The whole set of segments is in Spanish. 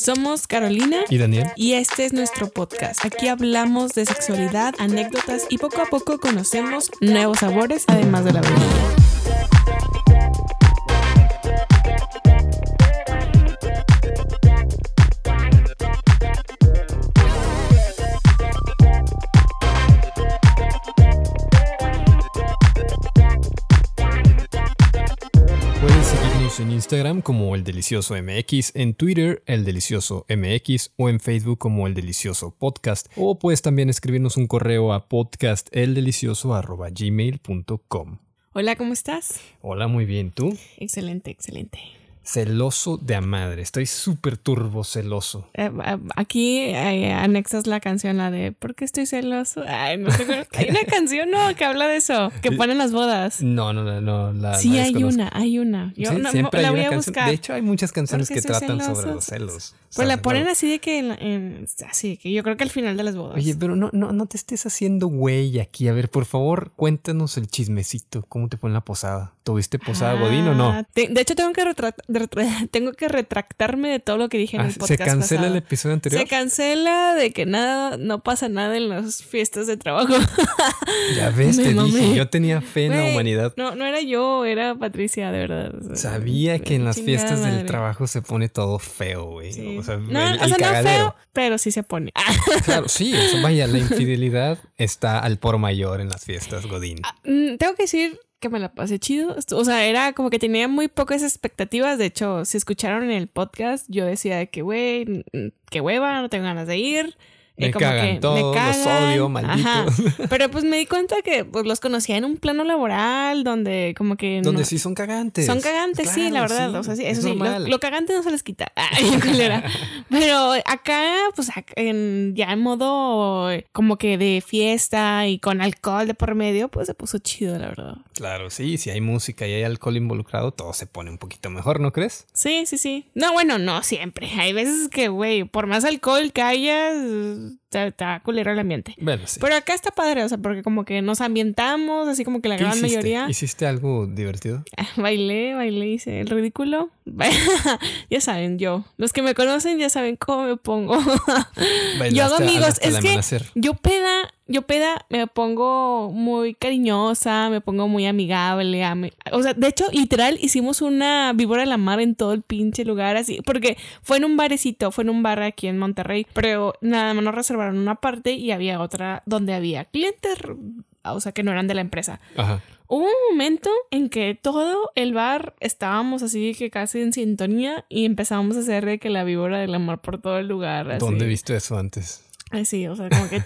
Somos Carolina y Daniel. Y este es nuestro podcast. Aquí hablamos de sexualidad, anécdotas y poco a poco conocemos nuevos sabores, además de la vainilla. Instagram como El Delicioso MX, en Twitter El Delicioso MX o en Facebook como El Delicioso Podcast. O puedes también escribirnos un correo a podcasteldelicioso.gmail.com. Hola, ¿cómo estás? Hola, muy bien. ¿Tú? Excelente, excelente. Celoso de a madre. Estoy súper turbo celoso. Eh, aquí eh, anexas la canción, la de ¿Por qué estoy celoso? Ay, no. Hay una canción, no, que habla de eso, que ponen las bodas. No, no, no. no la, sí, hay una, hay una. Yo no, la voy a buscar. De hecho, hay muchas canciones que tratan sobre los celos. Pues la ponen así de que, en, así que yo creo que al final de las bodas. Oye, pero no, no, no te estés haciendo güey aquí. A ver, por favor, cuéntanos el chismecito. ¿Cómo te fue en la posada? ¿Tuviste posada Godín o no? Ah, de hecho, tengo que, tengo que retractarme de todo lo que dije en ah, el podcast. ¿Se cancela el episodio anterior? Se cancela de que nada, no pasa nada en las fiestas de trabajo. ya ves, te dije, yo tenía fe en la humanidad. No, no era yo, era Patricia, de verdad. Sabía que en las fiestas del trabajo se pone todo feo, güey. O sea, no, o sea, no feo, pero sí se pone. claro, sí, vaya, la infidelidad está al por mayor en las fiestas, Godín. Ah, mm, tengo que decir que me la pasé chido. O sea, era como que tenía muy pocas expectativas. De hecho, si escucharon en el podcast, yo decía que, güey, qué hueva, no tengo ganas de ir. Me cagan todos, los odio, malditos. Pero pues me di cuenta que pues, los conocía en un plano laboral donde como que... Donde sí son cagantes. Son cagantes, sí, la verdad. o sea, sí, eso sí, lo, cagante no se les quita. Pero acá, pues en, ya en modo como que de fiesta y con alcohol de por medio, pues se puso chido, la verdad. Claro, sí, si hay música y hay alcohol involucrado, todo se pone un poquito mejor, ¿no crees? Sí, sí, sí. No, bueno, no siempre. Hay veces que, güey, por más alcohol que haya está, culero el ambiente. Pero acá está padre, o sea, porque como que nos ambientamos, así como que la gran mayoría. ¿Hiciste algo divertido? bailé, bailé, hice el ridículo. ya saben, yo. Los que me conocen ya saben cómo me pongo. yo hago amigos. Es que yo peda yo peda me pongo muy cariñosa, me pongo muy amigable. O sea, de hecho, literal, hicimos una víbora de la mar en todo el pinche lugar, así, porque fue en un barecito, fue en un bar aquí en Monterrey, pero nada más nos reservaron una parte y había otra donde había clientes, o sea, que no eran de la empresa. Ajá. Hubo un momento en que todo el bar estábamos así que casi en sintonía y empezamos a hacer de que la víbora de la mar por todo el lugar. ¿Dónde viste eso antes? Sí, o sea, como que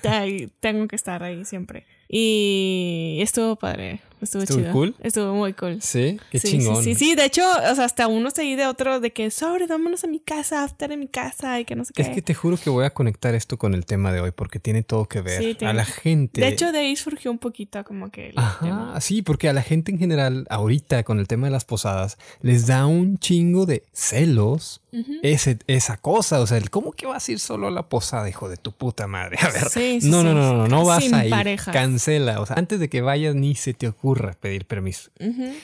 tengo que estar ahí siempre. Y estuvo padre. Estuvo, ¿Estuvo cool? Estuvo muy cool. Sí, qué chingón. Sí, sí, sí, de hecho, o sea, hasta uno se de otro de que sobre, vámonos a mi casa, estar en mi casa y que no sé qué. Es que te juro que voy a conectar esto con el tema de hoy porque tiene todo que ver. a la gente. De hecho, de ahí surgió un poquito como que. Ajá, sí, porque a la gente en general, ahorita con el tema de las posadas, les da un chingo de celos ese, esa cosa. O sea, ¿cómo que vas a ir solo a la posada, hijo de tu puta madre? A ver. no, no, no, no, no, vas a ir. Cancela. O sea, antes de que vayas ni se te ocurra pedir permiso.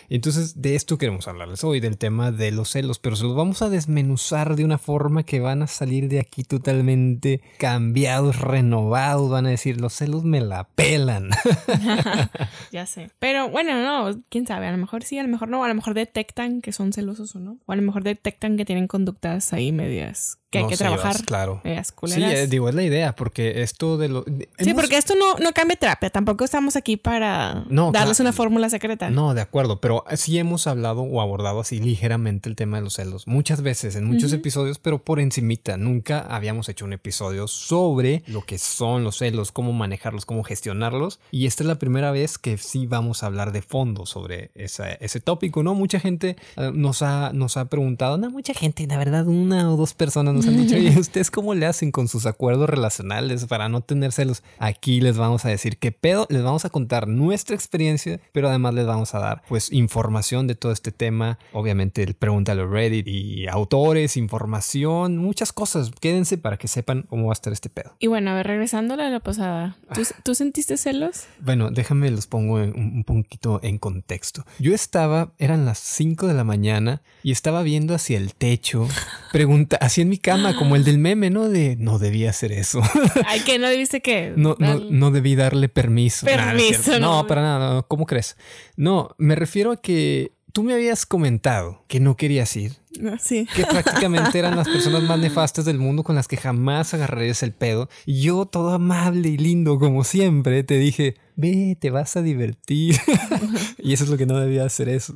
Entonces, de esto queremos hablarles hoy, del tema de los celos, pero se los vamos a desmenuzar de una forma que van a salir de aquí totalmente cambiados, renovados. Van a decir, los celos me la pelan. ya sé. Pero bueno, no, quién sabe, a lo mejor sí, a lo mejor no, a lo mejor detectan que son celosos o no. O a lo mejor detectan que tienen conductas ahí medias que hay que trabajar. claro. sí, eh, digo, es la idea, porque esto de lo. Sí, porque esto no, no cambia terapia. Tampoco estamos aquí para darles una fórmula secreta. No, de acuerdo, pero sí hemos hablado o abordado así ligeramente el tema de los celos. Muchas veces, en muchos episodios, pero por encimita. Nunca habíamos hecho un episodio sobre lo que son los celos, cómo manejarlos, cómo gestionarlos. Y esta es la primera vez que sí vamos a hablar de fondo sobre ese tópico, ¿no? Mucha gente eh, nos, ha, nos ha preguntado, no, mucha gente, la verdad, una o dos personas nos han dicho, ¿y ustedes cómo le hacen con sus acuerdos relacionales para no tener celos? Aquí les vamos a decir qué pedo, les vamos a contar nuestra experiencia, pero además les vamos a dar pues información de todo este tema. Obviamente el pregúntale Reddit y autores, información, muchas cosas. Quédense para que sepan cómo va a estar este pedo. Y bueno, a ver, regresando a la pasada, ¿tú, ah. sentiste celos? Bueno, déjame los pongo un, un poquito en contexto. Yo estaba, eran las 5 de la mañana y estaba viendo hacia el techo, pregunta, así en mi casa cama, como el del meme, ¿no? De no debía hacer eso. Ay, que no dice que. No, no, no debí darle permiso. Permiso, no, para nada, ¿cómo crees? No, me refiero a que tú me habías comentado que no querías ir. Ah, sí. Que prácticamente eran las personas más nefastas del mundo con las que jamás agarrarías el pedo. Y yo, todo amable y lindo como siempre, te dije, ve, te vas a divertir. y eso es lo que no debía hacer eso.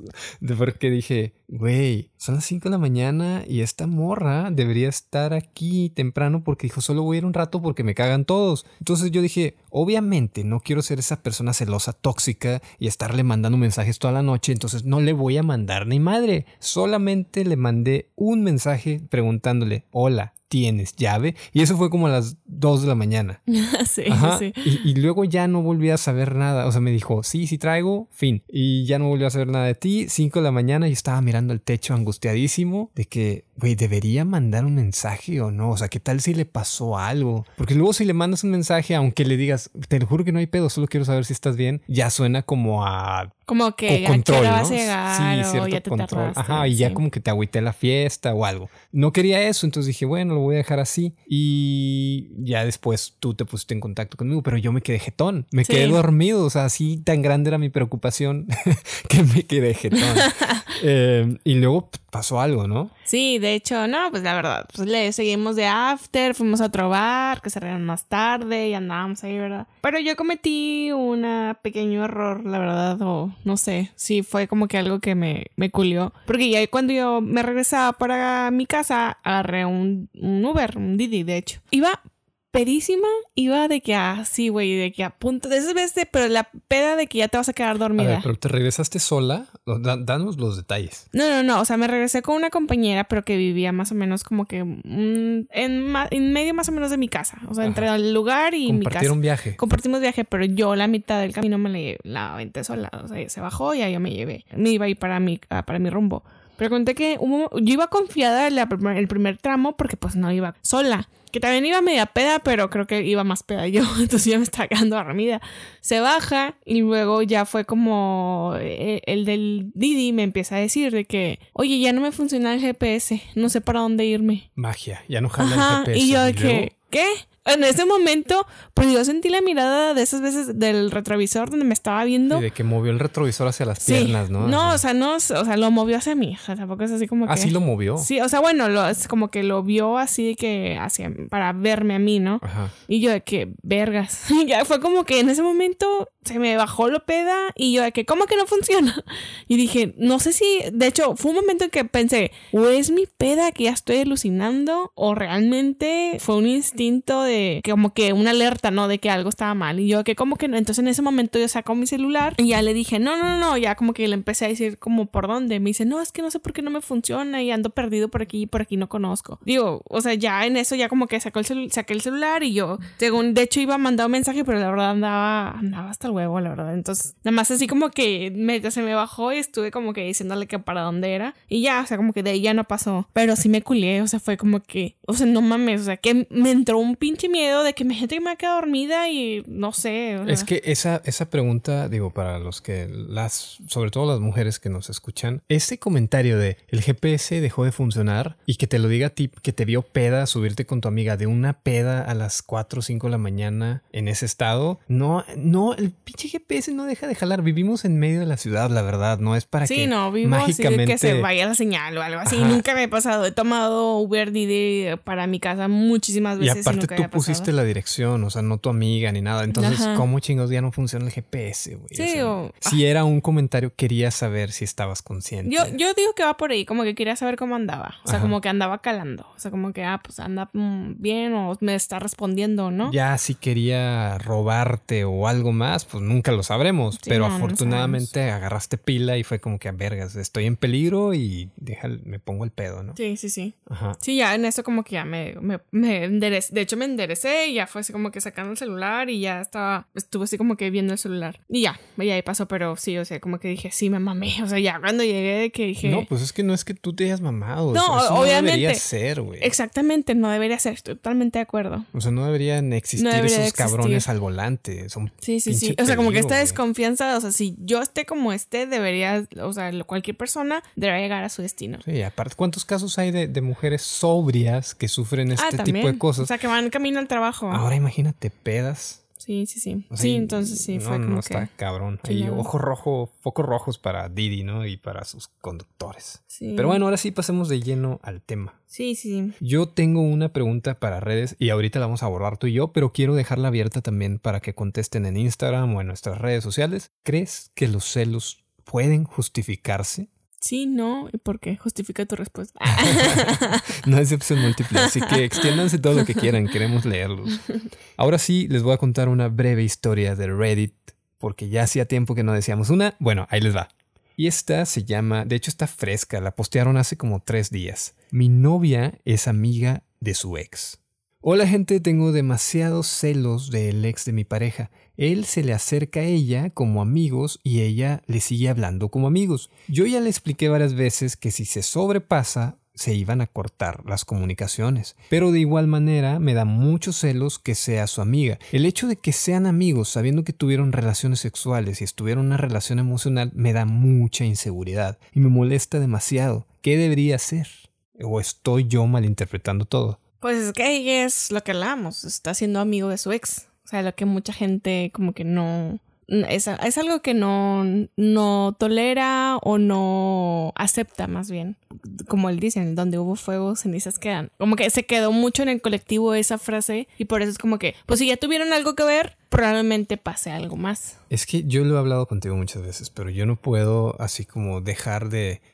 Porque dije, güey, son las 5 de la mañana y esta morra debería estar aquí temprano porque dijo, solo voy a ir un rato porque me cagan todos. Entonces yo dije, obviamente no quiero ser esa persona celosa, tóxica y estarle mandando mensajes toda la noche, entonces no le voy a mandar ni madre. Solamente le mandé un mensaje preguntándole, hola, ¿tienes llave? Y eso fue como a las 2 de la mañana. sí, sí. Y, luego ya no volví a saber nada. O sea, me dijo, sí, sí traigo, fin. Y ya no volví a saber nada de ti. 5 de la mañana y estaba mirando el techo angustiadísimo de que, güey, ¿debería mandar un mensaje o no? O sea, ¿qué tal si le pasó algo? Porque luego si le mandas un mensaje, aunque le digas, te lo juro que no hay pedo, solo quiero saber si estás bien, ya suena como a como que control, ¿no? llegar, sí, cierto control. Ajá, y ya como que te agüité la fiesta o algo. No quería eso, entonces dije, bueno, lo voy a dejar así. Y ya después tú te pusiste en contacto conmigo, pero yo me quedé jetón. Me quedé dormido, o sea, así tan grande era mi preocupación que me quedé jetón. eh, y luego pasó algo, ¿no? Sí, de hecho, no, pues la verdad, pues le seguimos de after, fuimos a otro bar que cerraron más tarde y andábamos ahí, ¿verdad? Pero yo cometí un pequeño error, la verdad, o no sé, sí fue como que algo que me, me culió. Porque ya cuando yo me regresaba para mi casa, agarré un, un Uber, un Didi, de hecho. Iba pedísima iba de que así, güey, de que a punto de veces, pero la peda de que ya te vas a quedar dormida. pero te regresaste sola, danos los detalles. No, no, no, o sea, me regresé con una compañera, pero que vivía más o menos como que en, en, medio más o menos de mi casa, o sea, entre el lugar y mi casa. Compartieron viaje. Compartimos viaje, pero yo la mitad del camino me la, la aventé sola, o sea, se bajó y ahí yo me llevé. Me iba a ir para mi, para mi rumbo. Pero conté que yo iba confiada en el primer tramo porque pues no iba sola. Que también iba media peda, pero creo que iba más peda yo. Entonces ya me estaba quedando dormida. Se baja y luego ya fue como eh, el del Didi me empieza a decir de que, oye, ya no me funciona el GPS, no sé para dónde irme. Magia, ya no jala el GPS. Y yo de que, ¿qué? En ese momento, pues yo sentí la mirada de esas veces del retrovisor donde me estaba viendo. Y de que movió el retrovisor hacia las piernas, ¿no? No, o sea, no, o sea, lo movió hacia mí. O sea, tampoco es así como que. ¿Así lo movió? Sí, o sea, bueno, lo, es como que lo vio así que hacia, para verme a mí, ¿no? Ajá. Y yo de que, vergas. ya fue como que en ese momento se me bajó lo peda y yo de que, ¿cómo que no funciona? Y dije, no sé si, de hecho, fue un momento en que pensé, o es mi peda que ya estoy alucinando, o realmente fue un instinto de como que una alerta, ¿no? De que algo estaba mal. Y yo que como que no. Entonces en ese momento yo saco mi celular y ya le dije, no, no, no, ya como que le empecé a decir como por dónde. Me dice, no, es que no sé por qué no me funciona y ando perdido por aquí y por aquí no conozco. Digo, o sea, ya en eso ya como que sacó el saqué el celular y yo, según, de hecho iba a mandar un mensaje, pero la verdad andaba, andaba hasta el huevo, la verdad. Entonces, nada más así como que me, se me bajó y estuve como que diciéndole que para dónde era. Y ya, o sea, como que de ahí ya no pasó. Pero sí me culié, o sea, fue como que, o sea, no mames, o sea, que me entró un pinche miedo de que me gente me ha quedado dormida y no sé. Es que esa, esa pregunta, digo, para los que las, sobre todo las mujeres que nos escuchan, ese comentario de el GPS dejó de funcionar y que te lo diga a ti, que te vio peda subirte con tu amiga de una peda a las 4 o 5 de la mañana en ese estado, no, no, el pinche GPS no deja de jalar. Vivimos en medio de la ciudad, la verdad, no es para que no, mágicamente que se vaya la señal o algo así. Nunca me ha pasado. He tomado Uber Didi para mi casa muchísimas veces. Y aparte tú pusiste la dirección, o sea, no tu amiga ni nada. Entonces, ¿cómo chingos ya no funciona el GPS, güey? Sí, o Si era un comentario, quería saber si estabas consciente. Yo, yo digo que va por ahí, como que quería saber cómo andaba. O sea, como que andaba calando. O sea, como que, ah, pues anda mm, bien o me está respondiendo, ¿no? Ya si quería robarte o algo más, pues nunca lo sabremos. pero afortunadamente agarraste pila y fue como que, a vergas, estoy en peligro y deja, me pongo el pedo, ¿no? Sí, sí, sí. Ajá. Sí, ya en eso como que ya me, me, me De hecho, me enderecé y ya fue así como que sacando el celular y ya estaba, estuve así como que viendo el celular. Y ya, y ahí pasó, pero sí, o sea, como que dije, sí, me mamé. O sea, ya cuando llegué que dije... No, pues es que no es que tú te hayas mamado. No, obviamente. No debería ser, güey. Exactamente, no debería ser, estoy totalmente de acuerdo. O sea, no deberían existir esos cabrones al volante. Son sí, sí, sí. O sea, como que esta desconfianza, o sea, si yo esté como esté, debería, o sea, cualquier persona debería llegar a su destino. Sí, aparte, ¿cuántos casos hay de, mujeres sobrias que sufren ah, este tipo de cosas? O sea, que van camino al trabajo. Ahora imagínate pedas. Sí, sí, sí. sí, entonces sí, fue como no está cabrón. Hay ojos rojos, focos rojos para Didi, ¿no? Y para sus conductores. Sí. Pero bueno, ahora sí pasemos de lleno al tema. Sí, sí. Yo tengo una pregunta para redes y ahorita la vamos a abordar tú y yo, pero quiero dejarla abierta también para que contesten en Instagram o en nuestras redes sociales. ¿Crees que los celos pueden justificarse? Sí, no, ¿y por qué? Justifica tu respuesta. no es opción múltiple, así que extiéndanse todo lo que quieran, queremos leerlos. Ahora sí, les voy a contar una breve historia de Reddit, porque ya hacía tiempo que no decíamos una. Bueno, ahí les va. Y esta se llama, de hecho está fresca, la postearon hace como tres días. Mi novia es amiga de su ex. Hola gente, tengo demasiados celos del ex de mi pareja. Él se le acerca a ella como amigos y ella le sigue hablando como amigos. Yo ya le expliqué varias veces que si se sobrepasa se iban a cortar las comunicaciones. Pero de igual manera me da muchos celos que sea su amiga. El hecho de que sean amigos sabiendo que tuvieron relaciones sexuales y estuvieron en una relación emocional me da mucha inseguridad y me molesta demasiado. ¿Qué debería hacer? ¿O estoy yo malinterpretando todo? Pues es que ella es lo que hablamos, está siendo amigo de su ex. O sea, lo que mucha gente como que no... Es, algo que no, no tolera o no acepta más bien. Como él dice, donde hubo fuego, cenizas quedan. Como que se quedó mucho en el colectivo esa frase y por eso es como que, pues si ya tuvieron algo que ver, probablemente pase algo más. Es que yo lo he hablado contigo muchas veces, pero yo no puedo así como dejar de, de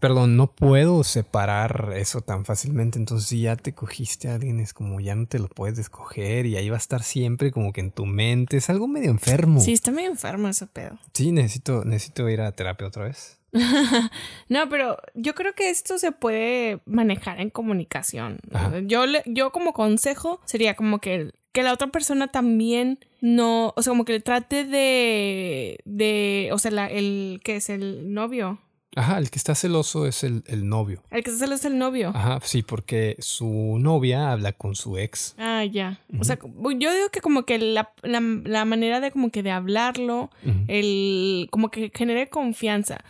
perdón, no puedo separar eso tan fácilmente. Entonces, si ya te cogiste a alguien, es como ya no te lo puedes escoger y ahí va a estar siempre como que en tu mente. Es algo medio enfermo. Sí, está medio enfermo ese pedo. Sí, necesito, necesito ir a terapia otra vez. no, pero yo creo que esto se puede manejar en comunicación. Yo, yo como consejo sería como que, que la otra persona también no, o sea, como que le trate de, de, o sea, el que es el novio. Ajá, el que está celoso es el, novio. El que está celoso es el novio. Ajá, sí, porque su novia habla con su ex. Ah, ya. O sea, yo digo que como que la, manera de como que de hablarlo, el como que genere confianza.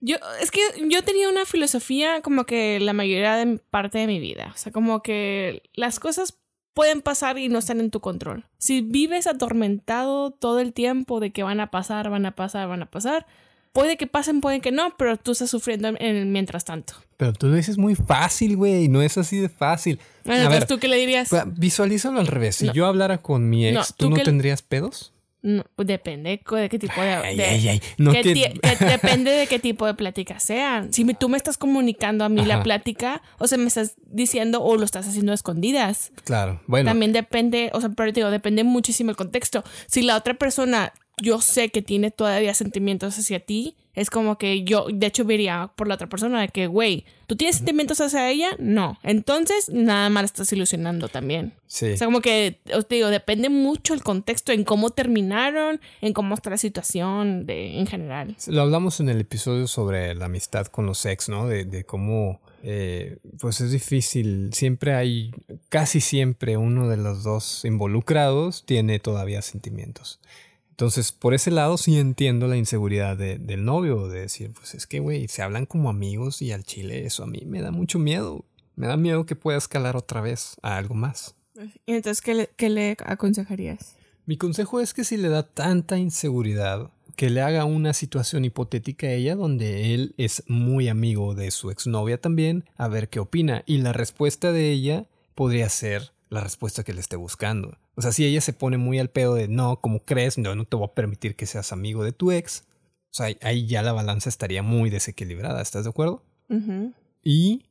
Yo, es que yo tenía una filosofía como que la mayoría de parte de mi vida. O sea, como que las cosas pueden pasar y no están en tu control. Si vives atormentado todo el tiempo de que van a pasar, van a pasar, van a pasar, puede que pasen, puede que no, pero tú estás sufriendo en mientras tanto. Pero tú lo dices muy fácil, güey, no es así de fácil. Bueno, a ¿tú qué le dirías? Visualízalo al revés. Si yo hablara con mi ex, ¿tú, no tendrías pedos? No, pues depende de qué tipo de... Ay, ay, ay. depende de qué tipo de plática sean. Si tú me estás comunicando a mí la plática, o sea, me estás diciendo o lo estás haciendo a escondidas. Claro, bueno. También depende, o sea, pero digo, depende muchísimo el contexto. Si la otra persona, yo sé que tiene todavía sentimientos hacia ti, es como que yo, de hecho, vería por la otra persona de que, güey, ¿tú tienes sentimientos hacia ella? No. Entonces, nada más estás ilusionando también. Sí. O sea, como que, os digo, depende mucho el contexto en cómo terminaron, en cómo está la situación de, en general. Lo hablamos en el episodio sobre la amistad con los ex, ¿no? De, de cómo, eh, pues es difícil. Siempre hay, casi siempre uno de los dos involucrados tiene todavía sentimientos. Entonces, por ese lado sí entiendo la inseguridad del novio, de decir, pues es que, güey, se hablan como amigos y al chile eso a mí me da mucho miedo. Me da miedo que pueda escalar otra vez a algo más. ¿Y entonces qué le, qué le aconsejarías? Mi consejo es que si le da tanta inseguridad, que le haga una situación hipotética a ella donde él es muy amigo de su exnovia también, a ver qué opina. Y la respuesta de ella podría ser la respuesta que le esté buscando. O sea, si ella se pone muy al pedo de no, como crees, no, no te voy a permitir que seas amigo de tu ex, o sea, ahí ya la balanza estaría muy desequilibrada, ¿estás de acuerdo? Y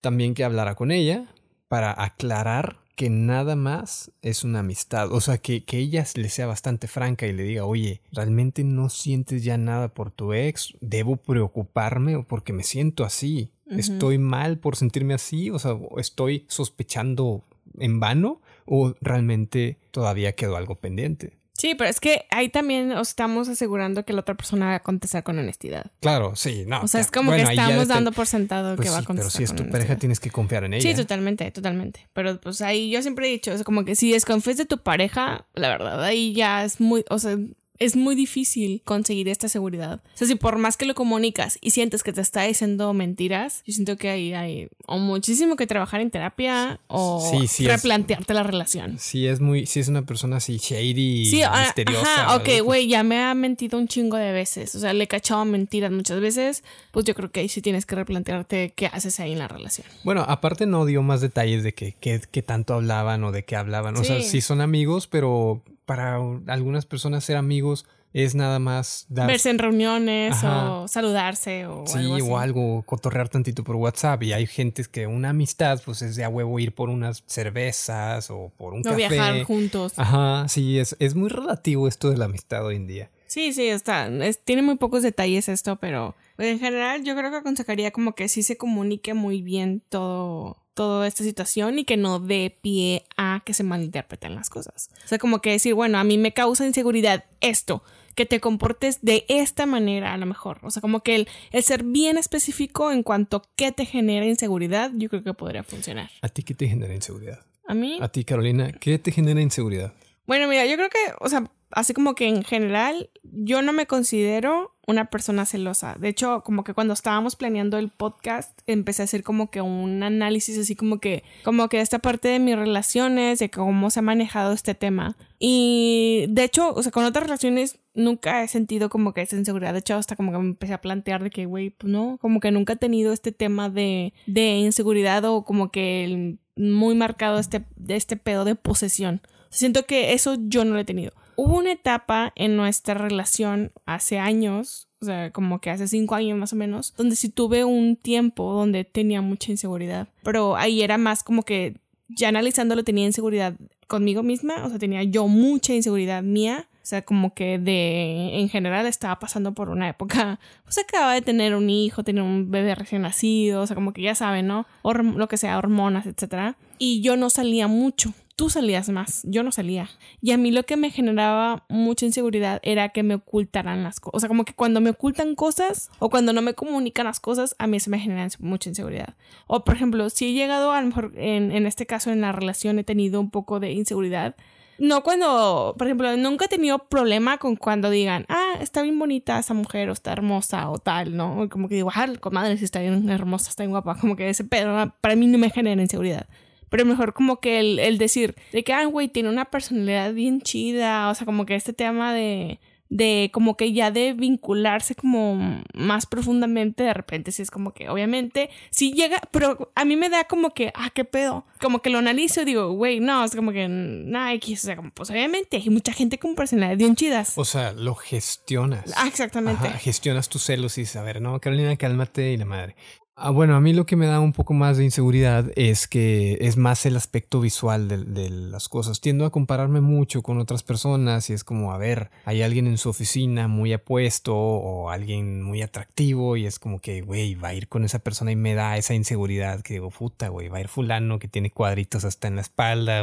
también que hablara con ella para aclarar que nada más es una amistad. O sea, que, que, ella le sea bastante franca y le diga, oye, ¿realmente no sientes ya nada por tu ex? ¿Debo preocuparme o porque me siento así? ¿Estoy mal por sentirme así? O sea, ¿estoy sospechando en vano o realmente todavía quedó algo pendiente. Sí, pero es que ahí también estamos asegurando que la otra persona va a contestar con honestidad. Claro, sí, no. O sea, es como que estamos dando por sentado pues que va a contestar. Pero si es tu pareja, tienes que confiar en ella. Sí, totalmente, totalmente. Pero pues ahí yo siempre he dicho, es como que si desconfías de tu pareja, la verdad, ahí ya es muy, o sea, es muy difícil conseguir esta seguridad. O sea, si por más que lo comunicas y sientes que te está diciendo mentiras, yo siento que ahí hay o muchísimo que trabajar en terapia o replantearte la relación. Sí, es muy, si es una persona así shady, sí, ah, misteriosa. Ajá, ok, güey, ya me ha mentido un chingo de veces. O sea, le he cachado mentiras muchas veces. Pues yo creo que ahí sí tienes que replantearte qué haces ahí en la relación. Bueno, aparte no dio más detalles de qué que, tanto hablaban o de qué hablaban. O sea, sí son amigos, pero para algunas personas ser amigos es nada más verse en reuniones o saludarse o sí, algo o algo, cotorrear tantito por WhatsApp. Y hay gente que una amistad, pues es de a huevo ir por unas cervezas o por un café. O viajar juntos. Ajá, sí, es, es muy relativo esto de la amistad hoy en día. Sí, sí, está. tiene muy pocos detalles esto, pero en general yo creo que aconsejaría como que sí se comunique muy bien todo toda esta situación y que no dé pie a que se malinterpreten las cosas. O sea, como que decir, bueno, a mí me causa inseguridad esto, que te comportes de esta manera a lo mejor. O sea, como que el, el ser bien específico en cuanto a qué te genera inseguridad, yo creo que podría funcionar. ¿A ti qué te genera inseguridad? ¿A mí? A ti, Carolina, ¿qué te genera inseguridad? Bueno, mira, yo creo que, o sea, así como que en general, yo no me considero una persona celosa. De hecho, como que cuando estábamos planeando el podcast, empecé a hacer como que un análisis así como que, como que esta parte de mis relaciones, de cómo se ha manejado este tema. Y de hecho, o sea, con otras relaciones nunca he sentido como que esa inseguridad. De hecho, hasta como que me empecé a plantear de que, güey, pues no, como que nunca he tenido este tema de, de inseguridad o como que muy marcado este, este pedo de posesión. Siento que eso yo no lo he tenido hubo una etapa en nuestra relación hace años, o sea, como que hace cinco años más o menos, donde sí tuve un tiempo donde tenía mucha inseguridad. Pero ahí era más como que ya analizándolo tenía inseguridad conmigo misma, o sea, tenía yo mucha inseguridad mía. O sea, como que de, en general estaba pasando por una época, pues acaba de tener un hijo, tener un bebé recién nacido, o sea, como que ya saben, ¿no? lo que sea, hormonas, etc. Y yo no salía mucho tú salías más, yo no salía. Y a mí lo que me generaba mucha inseguridad era que me ocultaran las cosas. O sea, como que cuando me ocultan cosas o cuando no me comunican las cosas, a mí se me genera mucha inseguridad. O por ejemplo, si he llegado, a lo mejor en, este caso en la relación he tenido un poco de inseguridad. No cuando, por ejemplo, nunca he tenido problema con cuando digan, ah, está bien bonita esa mujer o está hermosa o tal, ¿no? Como que digo, ah, comadre, si está bien hermosa, está bien guapa, como que ese pedo para mí no me genera inseguridad pero mejor como que el, el decir de que, ah, güey, tiene una personalidad bien chida, o sea, como que este tema de, de como que ya de vincularse como más profundamente de repente si es como que obviamente si llega pero a mí me da como que ah qué pedo como que lo analizo y digo güey no es como que nada X o sea como pues obviamente hay mucha gente con personalidad bien chidas. O sea lo gestionas. Ah exactamente. Gestionas tus celos y dices a ver no Carolina cálmate y la madre Ah, bueno, a mí lo que me da un poco más de inseguridad es que es más el aspecto visual de, las cosas. Tiendo a compararme mucho con otras personas y es como, a ver, hay alguien en su oficina muy apuesto o alguien muy atractivo y es como que, güey, va a ir con esa persona y me da esa inseguridad que digo, puta, güey, va a ir fulano que tiene cuadritos hasta en la espalda,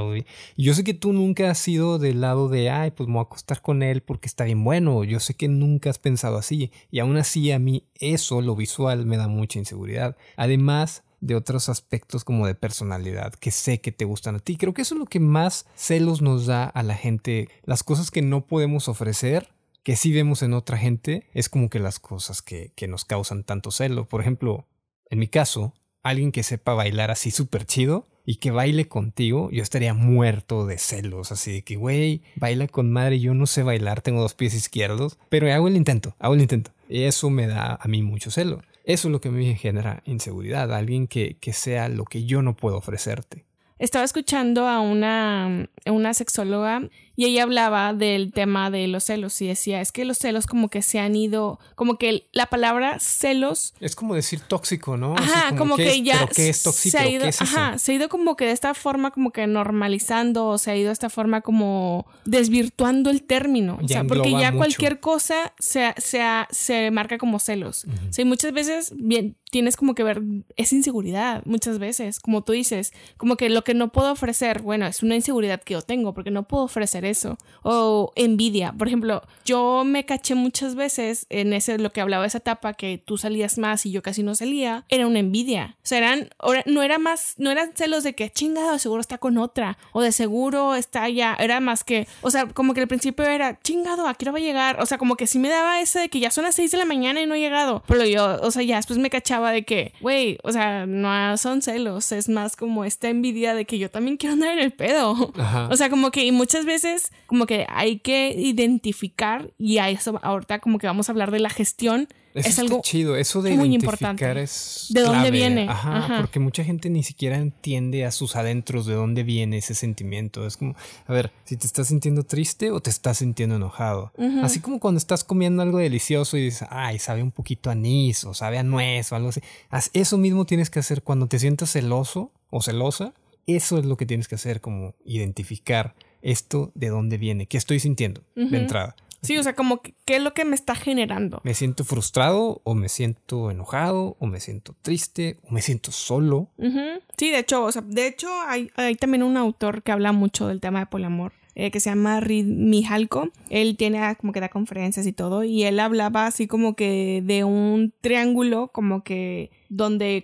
yo sé que tú nunca has sido del lado de, ay, pues me voy a acostar con él porque está bien bueno. Yo sé que nunca has pensado así y aún así a mí eso, lo visual, me da mucha inseguridad. Además de otros aspectos como de personalidad que sé que te gustan a ti. Creo que eso es lo que más celos nos da a la gente. Las cosas que no podemos ofrecer, que sí vemos en otra gente, es como que las cosas que, que nos causan tanto celo. Por ejemplo, en mi caso, alguien que sepa bailar así súper chido y que baile contigo, yo estaría muerto de celos. Así de que, güey, baila con madre, yo no sé bailar, tengo dos pies izquierdos, pero hago el intento, hago el intento. Y eso me da a mí mucho celo. Eso es lo que me genera inseguridad, alguien que, que sea lo que yo no puedo ofrecerte. Estaba escuchando a una, una sexóloga y ella hablaba del tema de los celos y decía, es que los celos como que se han ido, como que la palabra celos... Es como decir tóxico, ¿no? Ajá, como, que, ya... es tóxico? Se ha ido, ajá, se ha ido como que de esta forma como que normalizando, o se ha ido de esta forma como desvirtuando el término. o sea, porque ya cualquier cosa se, se, se marca como celos. O sea, y muchas veces, bien, tienes como que ver esa inseguridad muchas veces, como tú dices, como que lo que no puedo ofrecer, bueno, es una inseguridad que yo tengo porque no puedo ofrecer eso. O envidia, por ejemplo, yo me caché muchas veces en ese, lo que hablaba de esa etapa, que tú salías más y yo casi no salía, era una envidia. O sea, eran, no era más, no eran celos de que chingado, seguro está con otra, o de seguro está ya, era más que, o sea, como que al principio era chingado, ¿a qué hora va a llegar? O sea, como que sí me daba ese de que ya son las 6 de la mañana y no he llegado. Pero yo, o sea, ya después me cachaba de que, güey, o sea, no son celos, es más como esta envidia de que yo también quiero andar en el pedo. O sea, como que y muchas veces como que hay que identificar y a eso ahorita como que vamos a hablar de la gestión es algo chido. Eso de muy importante. es de dónde viene. Ajá, porque mucha gente ni siquiera entiende a sus adentros de dónde viene ese sentimiento. Es como, a ver, si te estás sintiendo triste o te estás sintiendo enojado. Así como cuando estás comiendo algo delicioso y dices, ay, sabe un poquito a anís o sabe a nuez o algo así. Eso mismo tienes que hacer cuando te sientas celoso o celosa. Eso es lo que tienes que hacer, como identificar esto de dónde viene, qué estoy sintiendo de entrada. Sí, o sea, como qué es lo que me está generando. Me siento frustrado o me siento enojado o me siento triste o me siento solo. Sí, de hecho, o sea, de hecho hay, hay también un autor que habla mucho del tema de poliamor. Eh, que se llama Reed Mijalko. Él tiene ah, como que da conferencias y todo, y él hablaba así como que de un triángulo, como que donde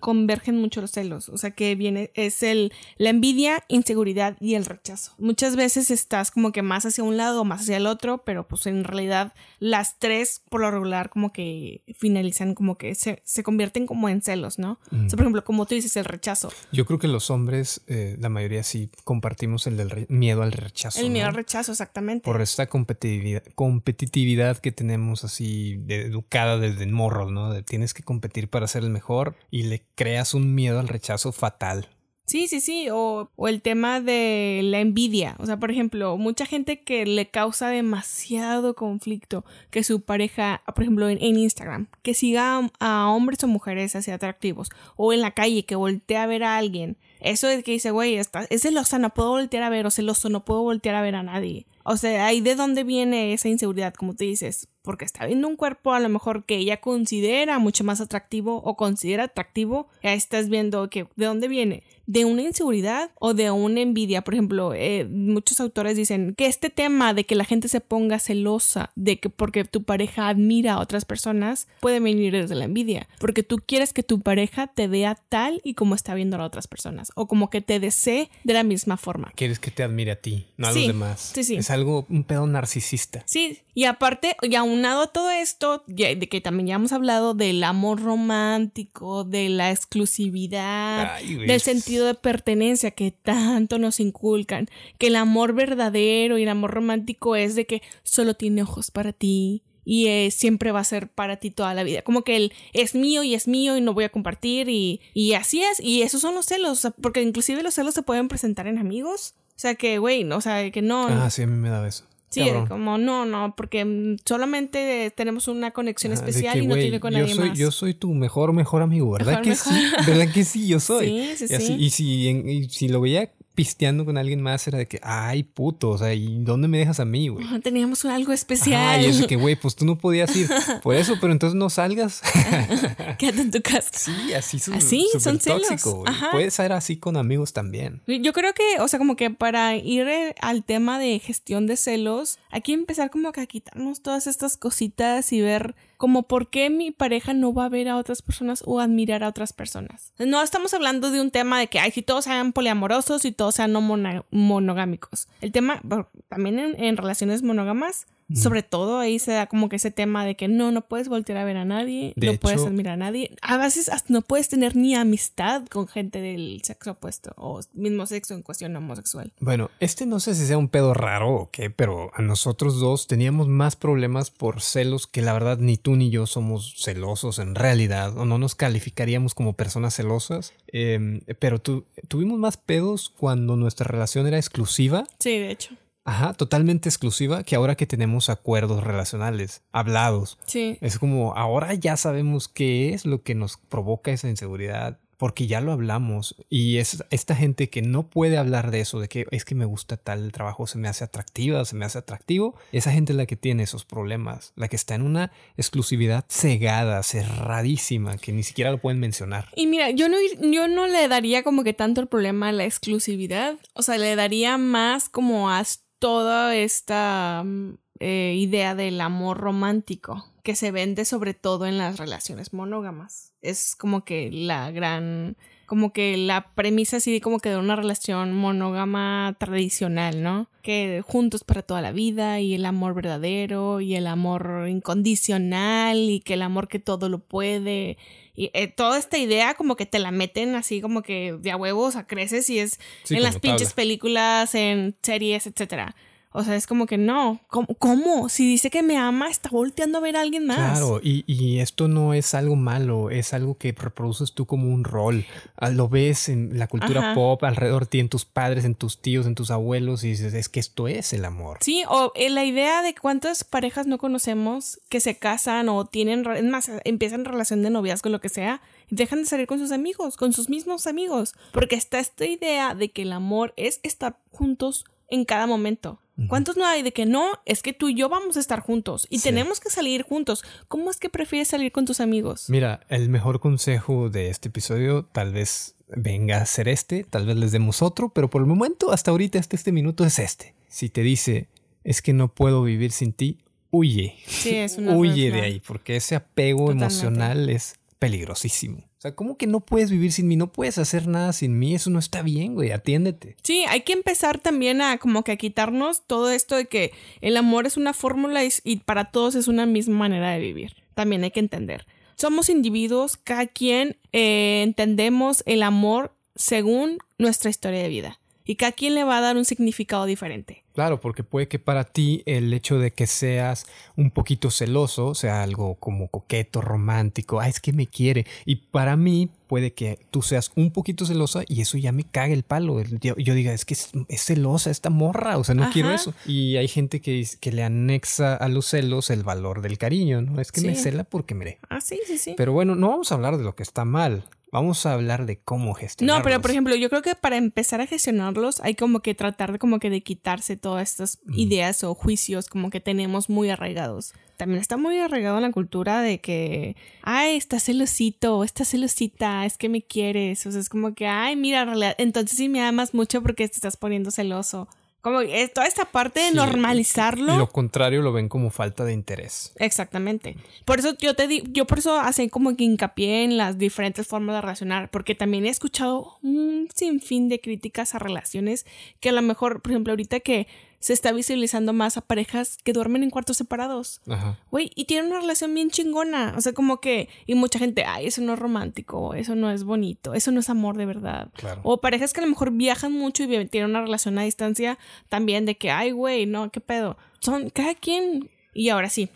convergen mucho los celos. O sea, que viene, es el, la envidia, inseguridad y el rechazo. Muchas veces estás como que más hacia un lado o más hacia el otro, pero pues en realidad las tres por lo regular como que finalizan como que se, se convierten como en celos, ¿no? O sea, por ejemplo, como tú dices, el rechazo. Yo creo que los hombres, eh, la mayoría sí compartimos el del miedo al rechazo. El miedo al rechazo, exactamente. Por esta competitividad, competitividad que tenemos así educada desde el morro, ¿no? De tienes que competir para ser mejor y le creas un miedo al rechazo fatal. Sí, sí, sí, o, el tema de la envidia. O sea, por ejemplo, mucha gente que le causa demasiado conflicto que su pareja, por ejemplo, en, Instagram, que siga a, hombres o mujeres así atractivos, o en la calle, que voltea a ver a alguien. Eso de que dice, güey, es celosa, no puedo voltear a ver, o celoso, no puedo voltear a ver a nadie. O sea, ahí de dónde viene esa inseguridad, como tú dices, porque está viendo un cuerpo a lo mejor que ella considera mucho más atractivo o considera atractivo, ya estás viendo que de dónde viene de una inseguridad o de una envidia. Por ejemplo, eh, muchos autores dicen que este tema de que la gente se ponga celosa de que porque tu pareja admira a otras personas puede venir desde la envidia, porque tú quieres que tu pareja te vea tal y como está viendo a otras personas o como que te desee de la misma forma. Quieres que te admire a ti, no a los demás. Sí, sí. Es algo, un pedo narcisista. Sí, y aparte, y aunado a todo esto, de que también ya hemos hablado del amor romántico, de la exclusividad, del sentido de pertenencia que tanto nos inculcan, que el amor verdadero y el amor romántico es de que solo tiene ojos para ti y eh, siempre va a ser para ti toda la vida. Como que él es mío y es mío y no voy a compartir y, y así es. Y esos son los celos, porque inclusive los celos se pueden presentar en amigos. O sea que, güey, o sea, que no. Ah, sí, a mí me da eso. Sí, como no, no, porque solamente tenemos una conexión especial y no tiene con nadie más. Yo soy tu mejor, mejor amigo, ¿verdad que sí? ¿Verdad que sí? Yo soy. Sí, sí, sí. y si, y si lo veía pisteando con alguien más era de que, ay, puto, o sea, ¿y dónde me dejas a mí, güey? Teníamos algo especial. Ay, es que, güey, pues tú no podías ir. Por eso, pero entonces no salgas. Quédate en tu casa. Sí, así son, así, son tóxico, Puede ser así con amigos también. Yo creo que, o sea, como que para ir eh, al tema de gestión de celos, hay que empezar como que a quitarnos todas estas cositas y ver como por qué mi pareja no va a ver a otras personas o admirar a otras personas. No estamos hablando de un tema de que, ay, si todos sean poliamorosos y todos sean no monogámicos. El tema, también en relaciones monógamas, sobre todo ahí se da como que ese tema de que no, no puedes voltear a ver a nadie, no puedes admirar a nadie. A veces no puedes tener ni amistad con gente del sexo opuesto o mismo sexo en cuestión homosexual. Bueno, este no sé si sea un pedo raro o qué, pero a nosotros dos teníamos más problemas por celos que la verdad ni tú ni yo somos celosos en realidad o no nos calificaríamos como personas celosas. Em, pero tuvimos más pedos cuando nuestra relación era exclusiva. Sí, de hecho. Ajá, totalmente exclusiva que ahora que tenemos acuerdos relacionales, hablados. Sí. Es como ahora ya sabemos qué es lo que nos provoca esa inseguridad, porque ya lo hablamos y es esta gente que no puede hablar de eso, de que es que me gusta tal trabajo, se me hace atractiva, se me hace atractivo, esa gente es la que tiene esos problemas, la que está en una exclusividad cegada, cerradísima, que ni siquiera lo pueden mencionar. Y mira, yo no, yo no le daría como que tanto el problema a la exclusividad, o sea, le daría más como a toda esta mm, eh, idea del amor romántico que se vende sobre todo en las relaciones monógamas. Es como que la gran, como que la premisa así como que de una relación monógama tradicional, ¿no? Que juntos para toda la vida y el amor verdadero y el amor incondicional y que el amor que todo lo puede. Y eh, toda esta idea como que te la meten así como que de a huevos a creces y es en las pinches películas, en series, etcétera. O sea, es como que no. ¿Cómo? Si dice que me ama, está volteando a ver a alguien más. Claro, y, y, esto no es algo malo, es algo que reproduces tú como un rol. Ah, lo ves en la cultura pop alrededor de ti, en tus padres, en tus tíos, en tus abuelos, y dices, es que esto es el amor. Sí, o eh, la idea de cuántas parejas no conocemos que se casan o tienen, es más, empiezan relación de noviazgo, lo que sea, y dejan de salir con sus amigos, con sus mismos amigos. Porque está esta idea de que el amor es estar juntos en cada momento. ¿Cuántos no hay de que no? Es que tú y yo vamos a estar juntos y tenemos que salir juntos. ¿Cómo es que prefieres salir con tus amigos? Mira, el mejor consejo de este episodio tal vez venga a ser este, tal vez les demos otro, pero por el momento, hasta ahorita, hasta este minuto es este. Si te dice, es que no puedo vivir sin ti, huye. Sí, es una huye de ahí, porque ese apego emocional es peligrosísimo. O sea, ¿cómo que no puedes vivir sin mí? No puedes hacer nada sin mí. Eso no está bien, güey. Atiéndete. Sí, hay que empezar también a como que a quitarnos todo esto de que el amor es una fórmula y, para todos es una misma manera de vivir. También hay que entender. Somos individuos, cada quien eh, entendemos el amor según nuestra historia de vida. Y cada quien le va a dar un significado diferente. Claro, porque puede que para ti el hecho de que seas un poquito celoso sea algo como coqueto, romántico, ah, es que me quiere. Y para mí puede que tú seas un poquito celosa y eso ya me caga el palo. Yo, diga, es que es, celosa esta morra, o sea, no quiero eso. Y hay gente que, que le anexa a los celos el valor del cariño, ¿no? Es que me cela porque mire. Ah, sí, sí, sí. Pero bueno, no vamos a hablar de lo que está mal. Vamos a hablar de cómo gestionarlos. No, pero por ejemplo, yo creo que para empezar a gestionarlos hay como que tratar de como que de quitarse todas estas ideas o juicios como que tenemos muy arraigados. También está muy arraigado en la cultura de que, ay, está celosito, está celosita, es que me quieres. O sea, es como que, ay, mira, entonces sí me amas mucho porque te estás poniendo celoso. Como toda esta parte de normalizarlo. Lo contrario lo ven como falta de interés. Exactamente. Por eso yo te digo, yo por eso hacen como que hincapié en las diferentes formas de relacionar, porque también he escuchado un sinfín de críticas a relaciones que a lo mejor, por ejemplo, ahorita que se está visibilizando más a parejas que duermen en cuartos separados. Ajá. Güey, y tienen una relación bien chingona. O sea, como que, y mucha gente, ay, eso no es romántico, eso no es bonito, eso no es amor de verdad. Claro. O parejas que a lo mejor viajan mucho y tienen una relación a distancia también de que, ay, güey, no, qué pedo. Son cada quien. Y ahora sí,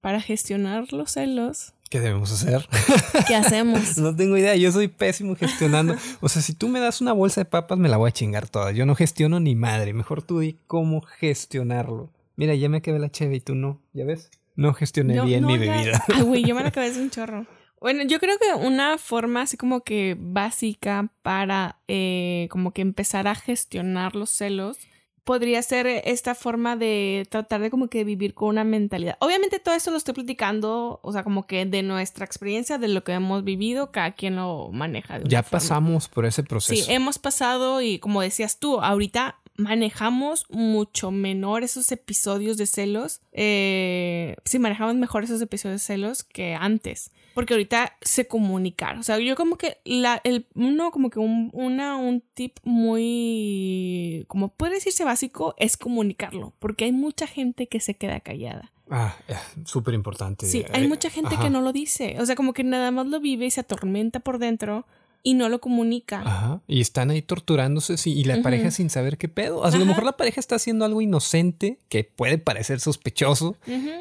para gestionar los celos, ¿Qué debemos hacer? ¿Qué hacemos? no tengo idea, yo soy pésimo gestionando. O sea, si tú me das una bolsa de papas, me la voy a chingar toda. Yo no gestiono ni madre. Mejor tú di cómo gestionarlo. Mira, ya me acabé la cheve y tú no, ¿ya ves? No gestioné bien mi bebida. Ay, güey, yo me la acabé de un chorro. Bueno, yo creo que una forma así como que básica para eh, como que empezar a gestionar los celos podría ser esta forma de tratar de como que vivir con una mentalidad. Obviamente todo esto lo estoy platicando, o sea, como que de nuestra experiencia, de lo que hemos vivido, cada quien lo maneja. ya pasamos por ese proceso. Sí, hemos pasado y como decías tú, ahorita manejamos mucho menor esos episodios de celos. Eh, sí, manejamos mejor esos episodios de celos que antes. Porque ahorita se comunicar. O sea, yo como que la, el, uno, como que un, una, un tip muy, como puede decirse básico, es comunicarlo. Porque hay mucha gente que se queda callada. Ah, eh, súper importante. Sí, hay eh, mucha gente que no lo dice. O sea, como que nada más lo vive y se atormenta por dentro y no lo comunica. Ajá. Y están ahí torturándose y la pareja sin saber qué pedo. a lo mejor la pareja está haciendo algo inocente que puede parecer sospechoso,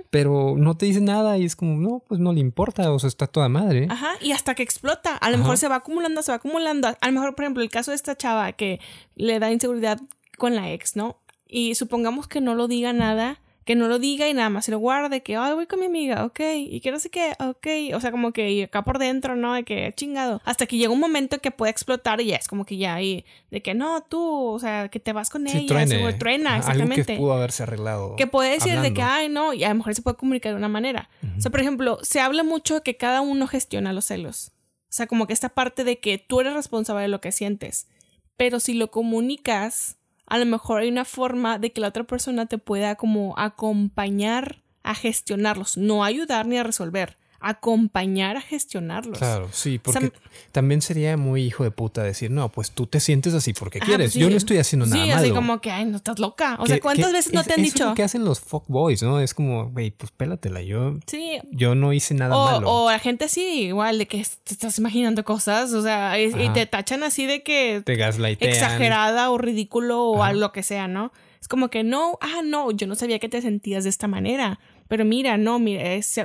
pero no te dice nada y es como, no, pues no le importa, o sea, está toda madre. Ajá. Y hasta que explota. A lo mejor se va acumulando, se va acumulando. A lo mejor, por ejemplo, el caso de esta chava que le da inseguridad con la ex, ¿no? Y supongamos que no lo diga nada que no lo diga y nada más se lo guarde, que, ay, voy con mi amiga, ok, y que no sé qué, ok, o sea, como que acá por dentro, ¿no? De que chingado, hasta que llega un momento que puede explotar y ya es como que ya, y de que no, tú, o sea, que te vas con ella, truene, truena, exactamente. Algo que pudo haberse arreglado. Que puede decir de que, ay, no, y a lo mejor se puede comunicar de una manera. O sea, por ejemplo, se habla mucho de que cada uno gestiona los celos. O sea, como que esta parte de que tú eres responsable de lo que sientes. Pero si lo comunicas, a lo mejor hay una forma de que la otra persona te pueda como acompañar a gestionarlos, no ayudar ni a resolver, acompañar a gestionarlos. Claro, sí, porque también sería muy hijo de puta decir, no, pues tú te sientes así porque quieres. Yo no estoy haciendo nada sí, malo. Sí, así como que, ay, no estás loca. O sea, ¿cuántas veces no te han dicho? Es lo que hacen los fuckboys, ¿no? Es como, güey, pues pélatela. Yo, sí. yo no hice nada malo. O la gente sí, igual, de que te estás imaginando cosas, o sea, y, te tachan así de que. Te gaslightean. Exagerada o ridículo o algo lo que sea, ¿no? Es como que no, ah, no, yo no sabía que te sentías de esta manera. Pero mira, no, mira, es,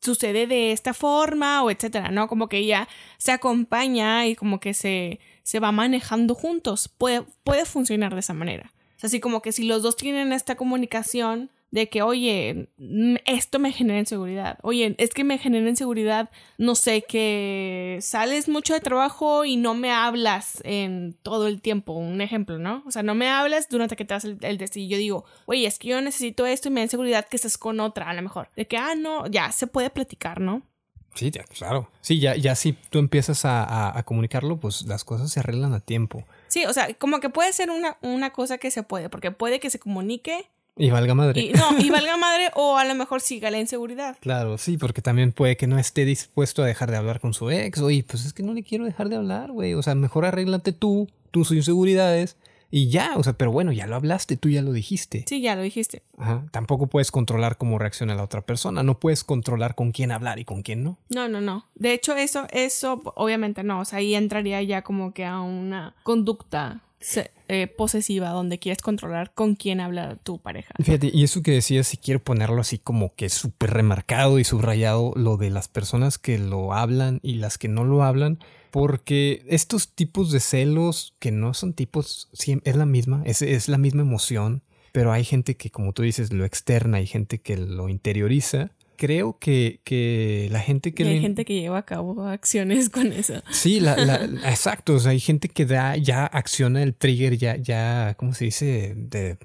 sucede de esta forma o etcétera, ¿no? Como que ella se acompaña y como que se, se va manejando juntos. Puede, puede funcionar de esa manera. O así como que si los dos tienen esta comunicación, de que, oye, esto me genera inseguridad. Oye, es que me genera inseguridad, no sé, que sales mucho de trabajo y no me hablas en todo el tiempo. Un ejemplo, ¿no? O sea, no me hablas durante que te das el, el y yo digo, oye, es que yo necesito esto y me da inseguridad que estés con otra, a lo mejor. De que, ah, no, ya se puede platicar, ¿no? Sí, claro. Sí, ya, ya si tú empiezas a, a, comunicarlo, pues las cosas se arreglan a tiempo. Sí, o sea, como que puede ser una, una cosa que se puede, porque puede que se comunique y valga madre. no, y valga madre o a lo mejor siga la inseguridad. Claro, sí, porque también puede que no esté dispuesto a dejar de hablar con su ex. Oye, pues es que no le quiero dejar de hablar, güey. O sea, mejor arréglate tú, tus inseguridades y ya. O sea, pero bueno, ya lo hablaste, tú ya lo dijiste. Sí, ya lo dijiste. Ajá. Tampoco puedes controlar cómo reacciona la otra persona. No puedes controlar con quién hablar y con quién no. No, no, no. De hecho, eso, eso, obviamente no. O sea, ahí entraría ya como que a una conducta eh, posesiva donde quieres controlar con quién habla tu pareja. Fíjate, y eso que decías, si quiero ponerlo así como que súper remarcado y subrayado, lo de las personas que lo hablan y las que no lo hablan, porque estos tipos de celos que no son tipos, es la misma, es, es la misma emoción, pero hay gente que, como tú dices, lo externa, hay gente que lo interioriza creo que, que la gente que... hay gente que lleva a cabo acciones con eso. Sí, la, la, exacto. O sea, hay gente que da, ya acciona el trigger, ya, ya, ¿cómo se dice? De,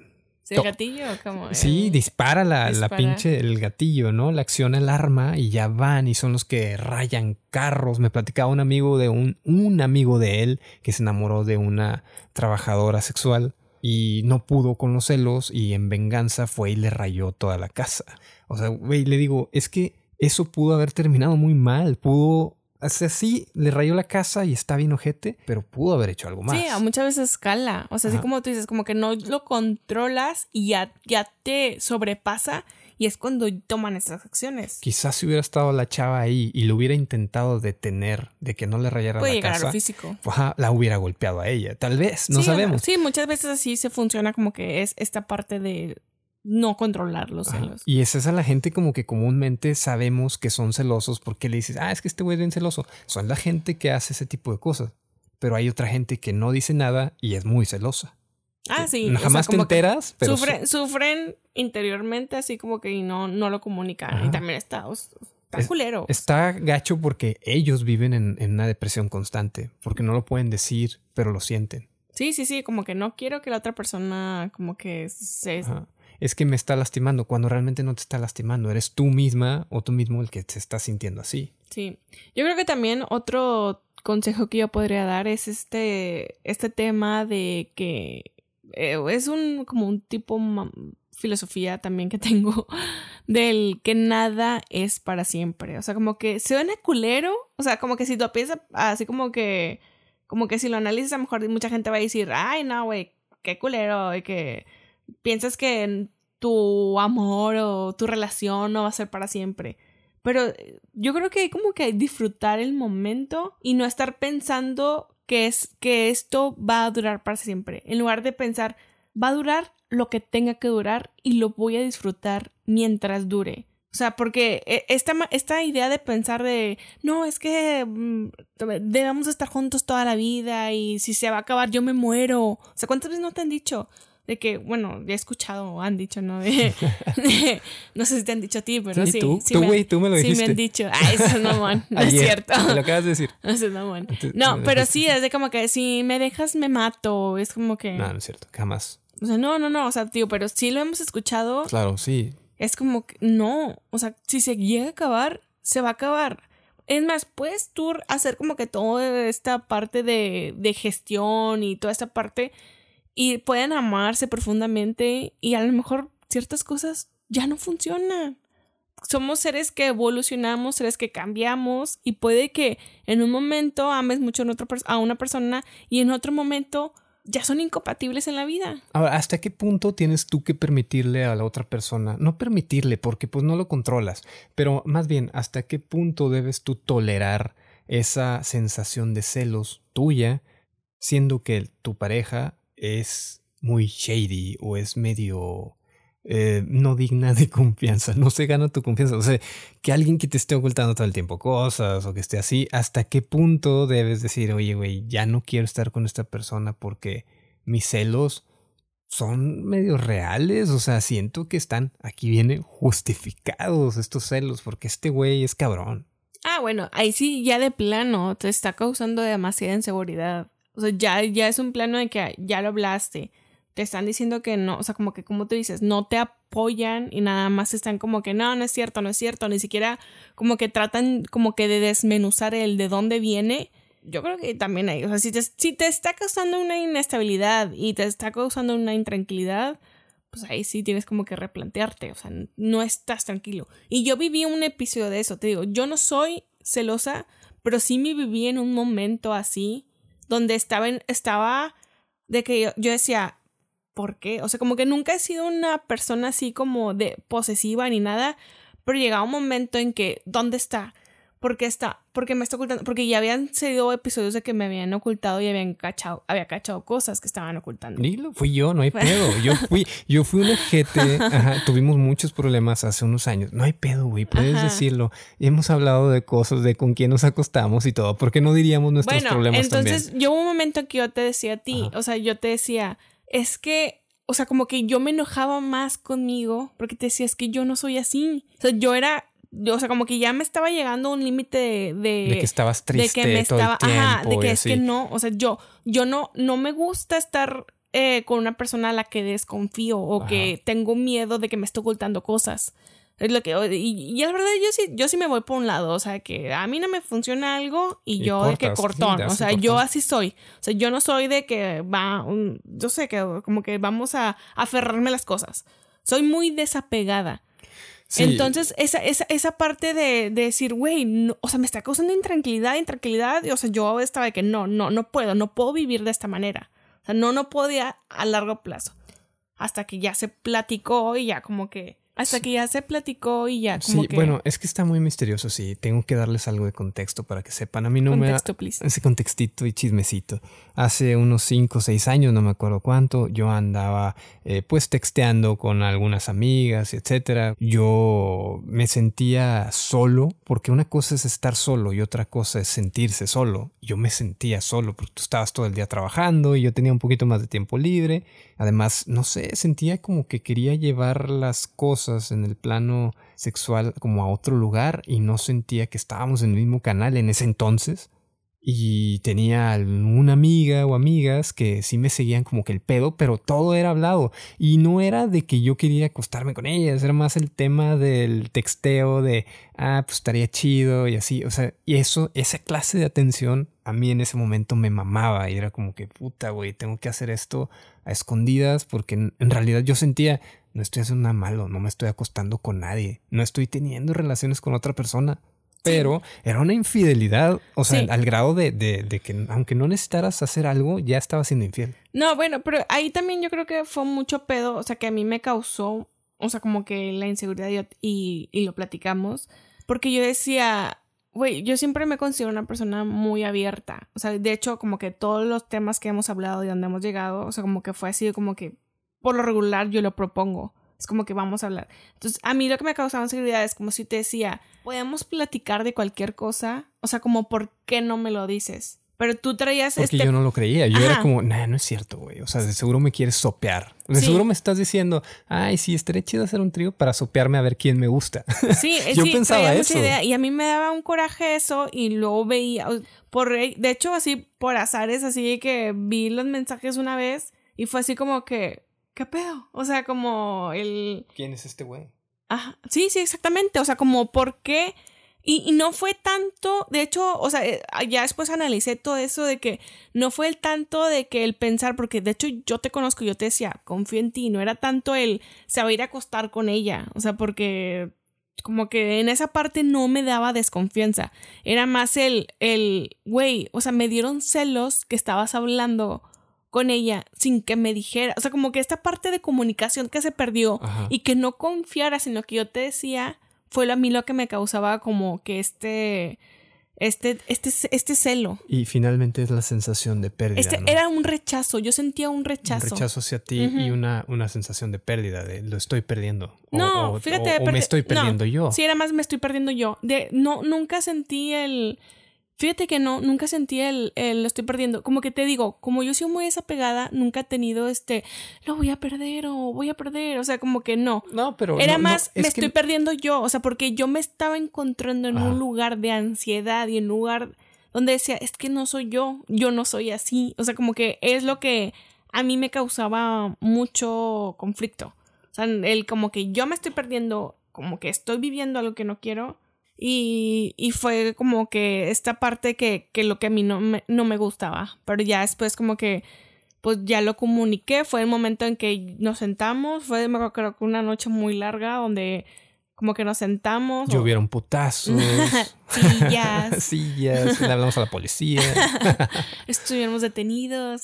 ¿El gatillo? Como sí, dispara la, la, pinche, el gatillo, ¿no? La acciona el arma y ya van y son los que rayan carros. Me platicaba un amigo de un, un amigo de él que se enamoró de una trabajadora sexual y no pudo con los celos y en venganza fue y le rayó toda la casa. O sea, güey, le digo, es que eso pudo haber terminado muy mal, pudo... O sea, sí, le rayó la casa y está bien ojete, pero pudo haber hecho algo más. Sí, a muchas veces escala. O sea, así como tú dices, como que no lo controlas y ya, ya te sobrepasa y es cuando toman esas acciones. Quizás si hubiera estado la chava ahí y lo hubiera intentado detener de que no le rayara la llegar casa, a lo físico. Pues, la hubiera golpeado a ella. Tal vez, no sabemos. Sí, muchas veces así se funciona como que es esta parte de no controlar los celos. Y esa es a la gente como que comúnmente sabemos que son celosos porque le dices, ah, es que este güey es bien celoso. Son la gente que hace ese tipo de cosas. Pero hay otra gente que no dice nada y es muy celosa. Ah, sí. Jamás te enteras, pero. Sufren, interiormente así como que no, no lo comunican. Y también está, está culero. Está gacho porque ellos viven en, en una depresión constante. Porque no lo pueden decir, pero lo sienten. Sí, sí, sí, como que no quiero que la otra persona como que se es que me está lastimando, cuando realmente no te está lastimando, eres tú misma o tú mismo el que te está sintiendo así. Sí, yo creo que también otro consejo que yo podría dar es este, este tema de que eh, es un como un tipo filosofía también que tengo del que nada es para siempre. O sea, como que suena culero. O sea, como que si tú piensas así como que, como que si lo analizas, a lo mejor mucha gente va a decir, ay, no, güey, qué culero, y que piensas que tu amor o tu relación no va a ser para siempre. Pero eh, yo creo que hay como que disfrutar el momento y no estar pensando que es que esto va a durar para siempre. En lugar de pensar, va a durar lo que tenga que durar y lo voy a disfrutar mientras dure. O sea, porque eh, esta, esta idea de pensar de, no, es que mm, debemos estar juntos toda la vida y si se va a acabar yo me muero. O sea, ¿cuántas veces no te han dicho? De que, bueno, ya he escuchado, han dicho, ¿no? no sé si te han dicho a ti, pero sí. tú, tú, güey, tú me lo dijiste. Sí, me han dicho. Ah, eso es mamón, no es cierto. Me lo acabas de decir. Eso es mamón. No, pero sí, es de como que si me dejas, me mato. Es como que. No, no es cierto, jamás. O sea, no, no, no, o sea, tío, pero sí lo hemos escuchado. Claro, sí. Es como que, no, o sea, si se llega a acabar, se va a acabar. Es más, puedes tú hacer como que toda esta parte de, de gestión y toda esta parte y pueden amarse profundamente y a lo mejor ciertas cosas ya no funcionan. Somos seres que evolucionamos, seres que cambiamos y puede que en un momento ames mucho a una persona y en otro momento ya son incompatibles en la vida. Ahora, ¿hasta qué punto tienes tú que permitirle a la otra persona? No permitirle porque pues no lo controlas, pero más bien, ¿hasta qué punto debes tú tolerar esa sensación de celos tuya, siendo que tu pareja es muy shady o es medio eh, no digna de confianza, no se gana tu confianza. O sea, que alguien que te esté ocultando todo el tiempo cosas o que esté así, ¿hasta qué punto debes decir, oye, güey, ya no quiero estar con esta persona porque mis celos son medio reales? O sea, siento que están, aquí vienen justificados estos celos porque este güey es cabrón. Ah, bueno, ahí sí, ya de plano, te está causando demasiada inseguridad. O sea, ya, ya es un plano de que ya lo hablaste te están diciendo que no, o sea, como que como tú dices, no te apoyan y nada más están como que no, no es cierto, no es cierto, ni siquiera como que tratan como que de desmenuzar el de dónde viene. Yo creo que también hay, o sea, si te, si te está causando una inestabilidad y te está causando una intranquilidad, pues ahí sí tienes como que replantearte, o sea, no estás tranquilo. Y yo viví un episodio de eso, te digo, yo no soy celosa, pero sí me viví en un momento así, donde estaba, en, estaba de que yo, decía, por qué. O sea, como que nunca he sido una persona así como de posesiva ni nada, pero llegaba un momento en que, ¿dónde está? ¿Por qué está? Porque me está ocultando. Porque ya habían sido episodios de que me habían ocultado y habían cachado, había cachado cosas que estaban ocultando. Dilo, fui yo, no hay pedo. Yo fui, yo fui un ejete. Ajá, tuvimos muchos problemas hace unos años. No hay pedo, güey, puedes decirlo. Y hemos hablado de cosas, de con quién nos acostamos y todo. ¿Por qué no diríamos nuestros bueno, problemas entonces, yo hubo un momento que yo te decía a ti, o sea, yo te decía, es que, o sea, como que yo me enojaba más conmigo porque te decía, es que yo no soy así. O sea, yo era, o sea, como que ya me estaba llegando un límite de, de, que estabas triste de que me estaba, ajá, de que es que no, o sea, yo, yo no, no me gusta estar eh, con una persona a la que desconfío o que tengo miedo de que me esté ocultando cosas. Es lo que, y, y, la verdad yo sí, yo sí me voy por un lado, o sea, que a mí no me funciona algo y, yo de que cortón, o sea, yo así soy. O sea, yo no soy de que va, un, yo sé que como que vamos a, aferrarme a las cosas. Soy muy desapegada. Entonces, esa, esa, esa parte de, decir, güey, o sea, me está causando intranquilidad, intranquilidad, y, o sea, yo estaba de que no, no, no puedo, no puedo vivir de esta manera. O sea, no, no podía a largo plazo. Hasta que ya se platicó y ya como que hasta que ya se platicó y ya como sí, bueno, es que está muy misterioso, sí. Tengo que darles algo de contexto para que sepan. A mí no me da ese contextito y chismecito. Hace unos 5 o 6 años, no me acuerdo cuánto, yo andaba eh, pues texteando con algunas amigas, etcétera. Yo me sentía solo, porque una cosa es estar solo y otra cosa es sentirse solo. Yo me sentía solo porque tú estabas todo el día trabajando y yo tenía un poquito más de tiempo libre. Además, no sé, sentía como que quería llevar las cosas en el plano sexual como a otro lugar y no sentía que estábamos en el mismo canal en ese entonces. Y tenía una amiga o amigas que sí me seguían como que el pedo, pero todo era hablado. Y no era de que yo quería acostarme con ellas, era más el tema del texteo de, ah, pues estaría chido y así. O sea, y eso, esa clase de atención a mí en ese momento me mamaba y era como que, puta, güey, tengo que hacer esto a escondidas porque en realidad yo sentía, no estoy haciendo nada malo, no me estoy acostando con nadie, no estoy teniendo relaciones con otra persona. Pero era una infidelidad, o sea, al grado de, de, que aunque no necesitaras hacer algo, ya estaba siendo infiel. No, bueno, pero ahí también yo creo que fue mucho pedo, o sea, que a mí me causó, o sea, como que la inseguridad y, y lo platicamos, porque yo decía, güey, yo siempre me considero una persona muy abierta, o sea, de hecho, como que todos los temas que hemos hablado y donde hemos llegado, o sea, como que fue así, como que por lo regular yo lo propongo. Es como que vamos a hablar. Entonces, a mí lo que me causaba inseguridad es como si te decía, podemos platicar de cualquier cosa. O sea, como, ¿por qué no me lo dices? Pero tú traías Porque este yo no lo creía. Yo era como, nah, no es cierto, güey. O sea, de seguro me quieres sopear. De seguro me estás diciendo, ay, sí, estaría chido hacer un trío para sopearme a ver quién me gusta. Sí, yo pensaba eso. y a mí me daba un coraje eso y luego veía, por, de hecho, así por azares, así que vi los mensajes una vez y fue así como que, ¿qué pedo? O sea, como el... ¿Quién es este güey? Ajá, sí, sí, exactamente. O sea, como, ¿por qué? Y, no fue tanto, de hecho, o sea, eh, ya después analicé todo eso de que no fue el tanto de que el pensar, porque de hecho yo te conozco, yo te decía, confío en ti, no era tanto el se va a ir a acostar con ella, o sea, porque como que en esa parte no me daba desconfianza, era más el, el, güey, o sea, me dieron celos que estabas hablando con ella sin que me dijera, o sea, como que esta parte de comunicación que se perdió y que no confiara, sino que yo te decía fue a mí lo que me causaba como que este, este, este, este celo. Y finalmente es la sensación de pérdida. Este era un rechazo, yo sentía un rechazo. Un rechazo hacia ti y una, una sensación de pérdida, de lo estoy perdiendo. no, fíjate. O, me estoy perdiendo yo. Sí, era más me estoy perdiendo yo. De, no, nunca sentí el Fíjate que no, nunca sentí el, lo estoy perdiendo. Como que te digo, como yo soy muy desapegada, nunca he tenido este, lo voy a perder o voy a perder. O sea, como que no. No, pero. Era más, me estoy perdiendo yo. O sea, porque yo me estaba encontrando en un lugar de ansiedad y en un lugar donde decía, es que no soy yo, yo no soy así. O sea, como que es lo que a mí me causaba mucho conflicto. O sea, el como que yo me estoy perdiendo, como que estoy viviendo algo que no quiero y, y, fue como que esta parte que, que lo que a mí no me, no me gustaba. Pero ya después como que pues ya lo comuniqué. Fue el momento en que nos sentamos. Fue me creo que una noche muy larga donde como que nos sentamos. Llovieron putazos. Sillas. Sillas. Le hablamos a la policía. Estuvimos detenidos.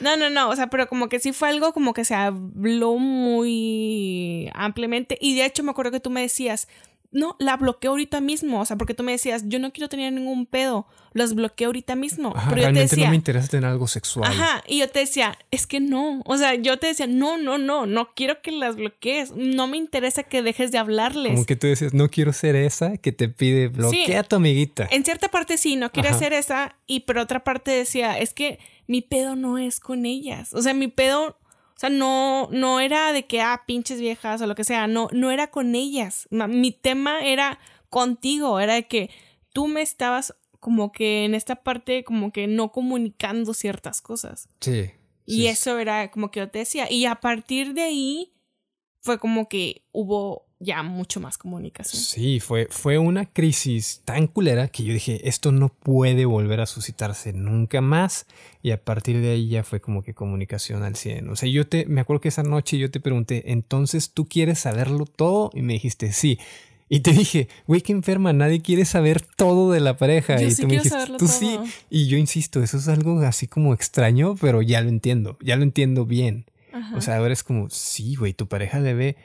No, no, no. O sea, pero como que sí fue algo como que se habló muy ampliamente. Y de hecho me acuerdo que tú me decías, no, la bloqueo ahorita mismo. O sea, porque tú me decías, yo no quiero tener ningún pedo. Los bloqueo ahorita mismo. pero yo te decía, no me interesa tener algo sexual. Ajá. Y yo te decía, es que no. O sea, yo te decía, no, no, no. No quiero que las bloquees. No me interesa que dejes de hablarles. Como que tú decías, no quiero ser esa que te pide bloquea a tu amiguita. En cierta parte sí, no quería ser esa. Y por otra parte decía, es que mi pedo no es con ellas. O sea, mi pedo o sea, no, no era de que, ah, pinches viejas o lo que sea, no, no era con ellas. Mi tema era contigo, era de que tú me estabas como que en esta parte como que no comunicando ciertas cosas. Sí. Y eso era como que yo te decía. Y a partir de ahí fue como que hubo ya mucho más comunicación. Sí, fue, fue una crisis tan culera que yo dije, esto no puede volver a suscitarse nunca más. Y a partir de ahí ya fue como que comunicación al 100. O sea, yo te, me acuerdo que esa noche yo te pregunté, entonces tú quieres saberlo todo? Y me dijiste, sí. Y te dije, güey, qué enferma, nadie quiere saber todo de la pareja. y tú me dijiste, tú sí. Y yo insisto, eso es algo así como extraño, pero ya lo entiendo, ya lo entiendo bien. O sea, ahora es como, sí, güey, tu pareja debe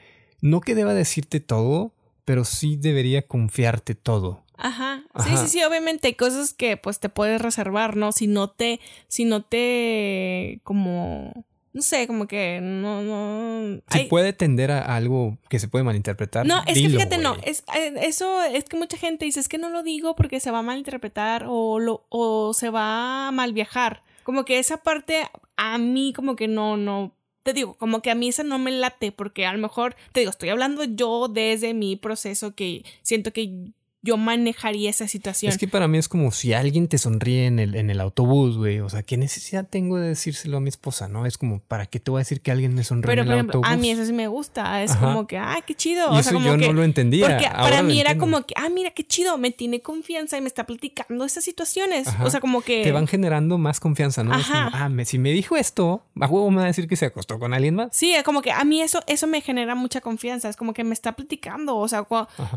no que deba decirte todo, pero sí debería confiarte todo. Ajá. Sí, sí, sí, obviamente hay cosas que pues te puedes reservar, ¿no? Si no te, si no te como no sé, como que no, no. Si puede tender a algo que se puede malinterpretar. No, es que fíjate, no, es, eh, eso es que mucha gente dice, es que no lo digo porque se va a malinterpretar o, lo, o se va a mal viajar. Como que esa parte a mí como que no, no, te digo, como que a mí esa no me late, porque a lo mejor, te digo, estoy hablando yo desde mi proceso que siento que yo manejaría esa situación. Es que para mí es como si alguien te sonríe en el, en el autobús, güey. O sea, ¿qué necesidad tengo de decírselo a mi esposa, no? Es como, ¿para qué te voy a decir que alguien me sonríe en el ejemplo, A mí eso sí me gusta. Es como que, ay, qué chido. o sea, como yo no lo entendía. Porque para mí era como que, ah, mira, qué chido. Me tiene confianza y me está platicando estas situaciones. O sea, como que. Te van generando más confianza, ¿no? Ajá. ah, si me dijo esto, ¿a huevo me va a decir que se acostó con alguien más? Sí, es como que a mí eso, eso me genera mucha confianza. Es como que me está platicando. O sea,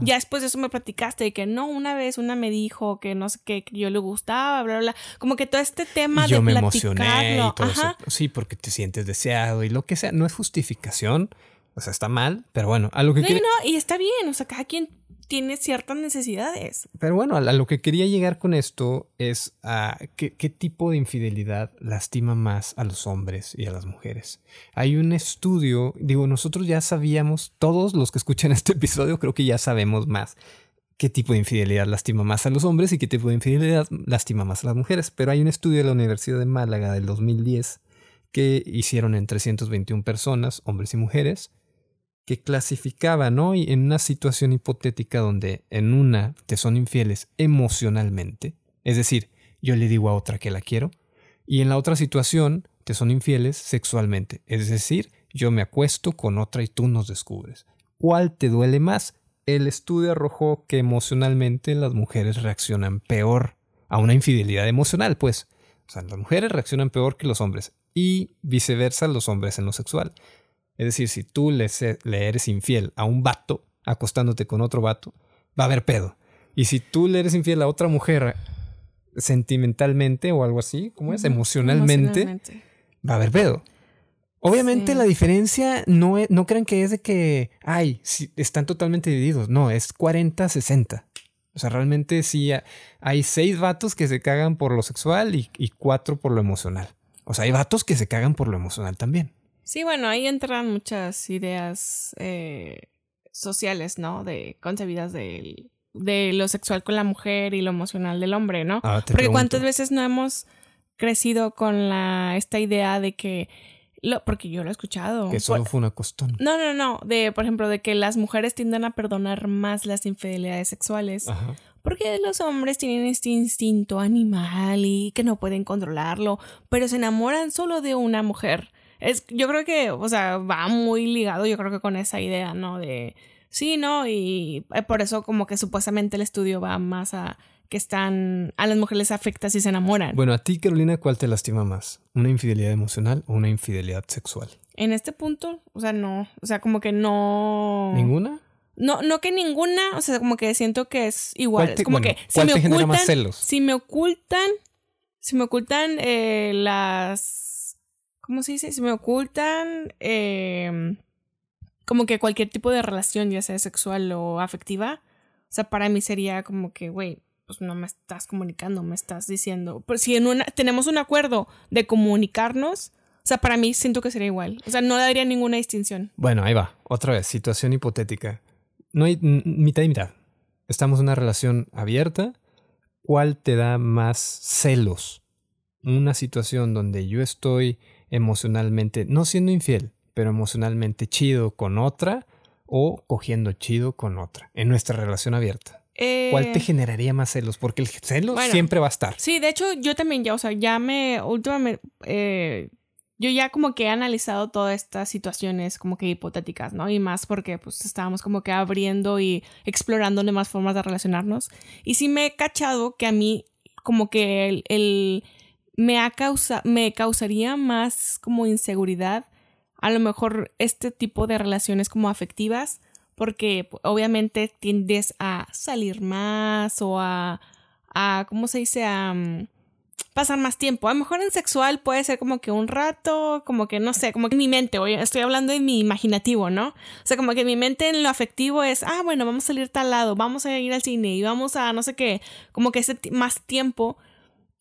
ya después de eso me platicaste que no, una vez una me dijo que no sé qué, que yo le gustaba, bla, bla, Como que todo este tema yo me emocioné y todo eso. Sí, porque te sientes deseado y lo que sea. No es justificación. O sea, está mal, pero bueno, a lo que no, no, y está bien. O sea, cada quien tiene ciertas necesidades. Pero bueno, a lo que quería llegar con esto es a qué, qué, tipo de infidelidad lastima más a los hombres y a las mujeres. Hay un estudio, digo, nosotros ya sabíamos, todos los que escuchan este episodio creo que ya sabemos más, qué tipo de infidelidad lastima más a los hombres y qué tipo de infidelidad lastima más a las mujeres. Pero hay un estudio de la Universidad de Málaga del 2010 que hicieron en 321 personas, hombres y mujeres, que clasificaba, ¿no? Y en una situación hipotética donde en una te son infieles emocionalmente, es decir, yo le digo a otra que la quiero, y en la otra situación te son infieles sexualmente, es decir, yo me acuesto con otra y tú nos descubres. ¿Cuál te duele más? El estudio arrojó que emocionalmente las mujeres reaccionan peor a una infidelidad emocional, pues. O sea, las mujeres reaccionan peor que los hombres y viceversa los hombres en lo sexual. Es decir, si tú le, eres infiel a un vato acostándote con otro vato, va a haber pedo. Y si tú le eres infiel a otra mujer sentimentalmente o algo así, ¿cómo es? Emocionalmente, va a haber pedo. Obviamente la diferencia no, no crean que es de que, ay, están totalmente divididos. No, es 40-60. O sea, realmente sí hay seis vatos que se cagan por lo sexual y, y cuatro por lo emocional. O sea, hay vatos que se cagan por lo emocional también. Sí, bueno, ahí entran muchas ideas eh, sociales, ¿no? De concebidas de, de, lo sexual con la mujer y lo emocional del hombre, ¿no? Ah, Porque cuántas veces no hemos crecido con la esta idea de que lo, porque yo lo he escuchado. Que solo fue una costón. No, no, no. De, por ejemplo, de que las mujeres tienden a perdonar más las infidelidades sexuales. Ajá. Porque los hombres tienen este instinto animal y que no pueden controlarlo, pero se enamoran solo de una mujer. Es, yo creo que, o sea, va muy ligado, yo creo que con esa idea, ¿no? De, sí, ¿no? Y eh, por eso como que supuestamente el estudio va más a que están, a las mujeres les afecta si se enamoran. Bueno, a ti, Carolina, ¿cuál te lastima más? ¿Una infidelidad emocional o una infidelidad sexual? En este punto, o sea, no, o sea, como que no... ¿Ninguna? No, no que ninguna, o sea, como que siento que es igual. es como que si me ocultan, más celos? Si me ocultan, si me ocultan eh, las ¿cómo se dice? Se me ocultan em, como que cualquier tipo de relación, ya sea sexual o afectiva. O sea, para mí sería como que, güey, pues no me estás comunicando, me estás diciendo. Pero si en una, tenemos un acuerdo de comunicarnos, o sea, para mí siento que sería igual. O sea, no daría ninguna distinción. Bueno, ahí va. Otra vez, situación hipotética. No hay mitad y mitad. Estamos en una relación abierta. ¿Cuál te da más celos? Una situación donde yo estoy emocionalmente, no siendo infiel, pero emocionalmente chido con otra o cogiendo chido con otra en nuestra relación abierta? ¿Cuál te eh, generaría más celos? Porque el celo siempre va a estar. Sí, de hecho, yo también ya, o sea, ya me, últimamente, eh, yo ya como que he analizado todas estas situaciones como que hipotéticas, ¿no? Y más porque pues estábamos como que abriendo y explorando más formas de relacionarnos. Y sí me he cachado que a mí como que el me, ha causa, me causaría más como inseguridad a lo mejor este tipo de relaciones como afectivas porque obviamente tiendes a salir más o a, a ¿cómo se dice? a mm, pasar más tiempo. A lo mejor en sexual puede ser como que un rato, como que no sé, como que en mi mente, oye, estoy hablando de mi imaginativo, ¿no? O sea, como que en mi mente en lo afectivo es, ah, bueno, vamos a salir tal lado, vamos a ir al cine y vamos a no sé qué, como que ese más tiempo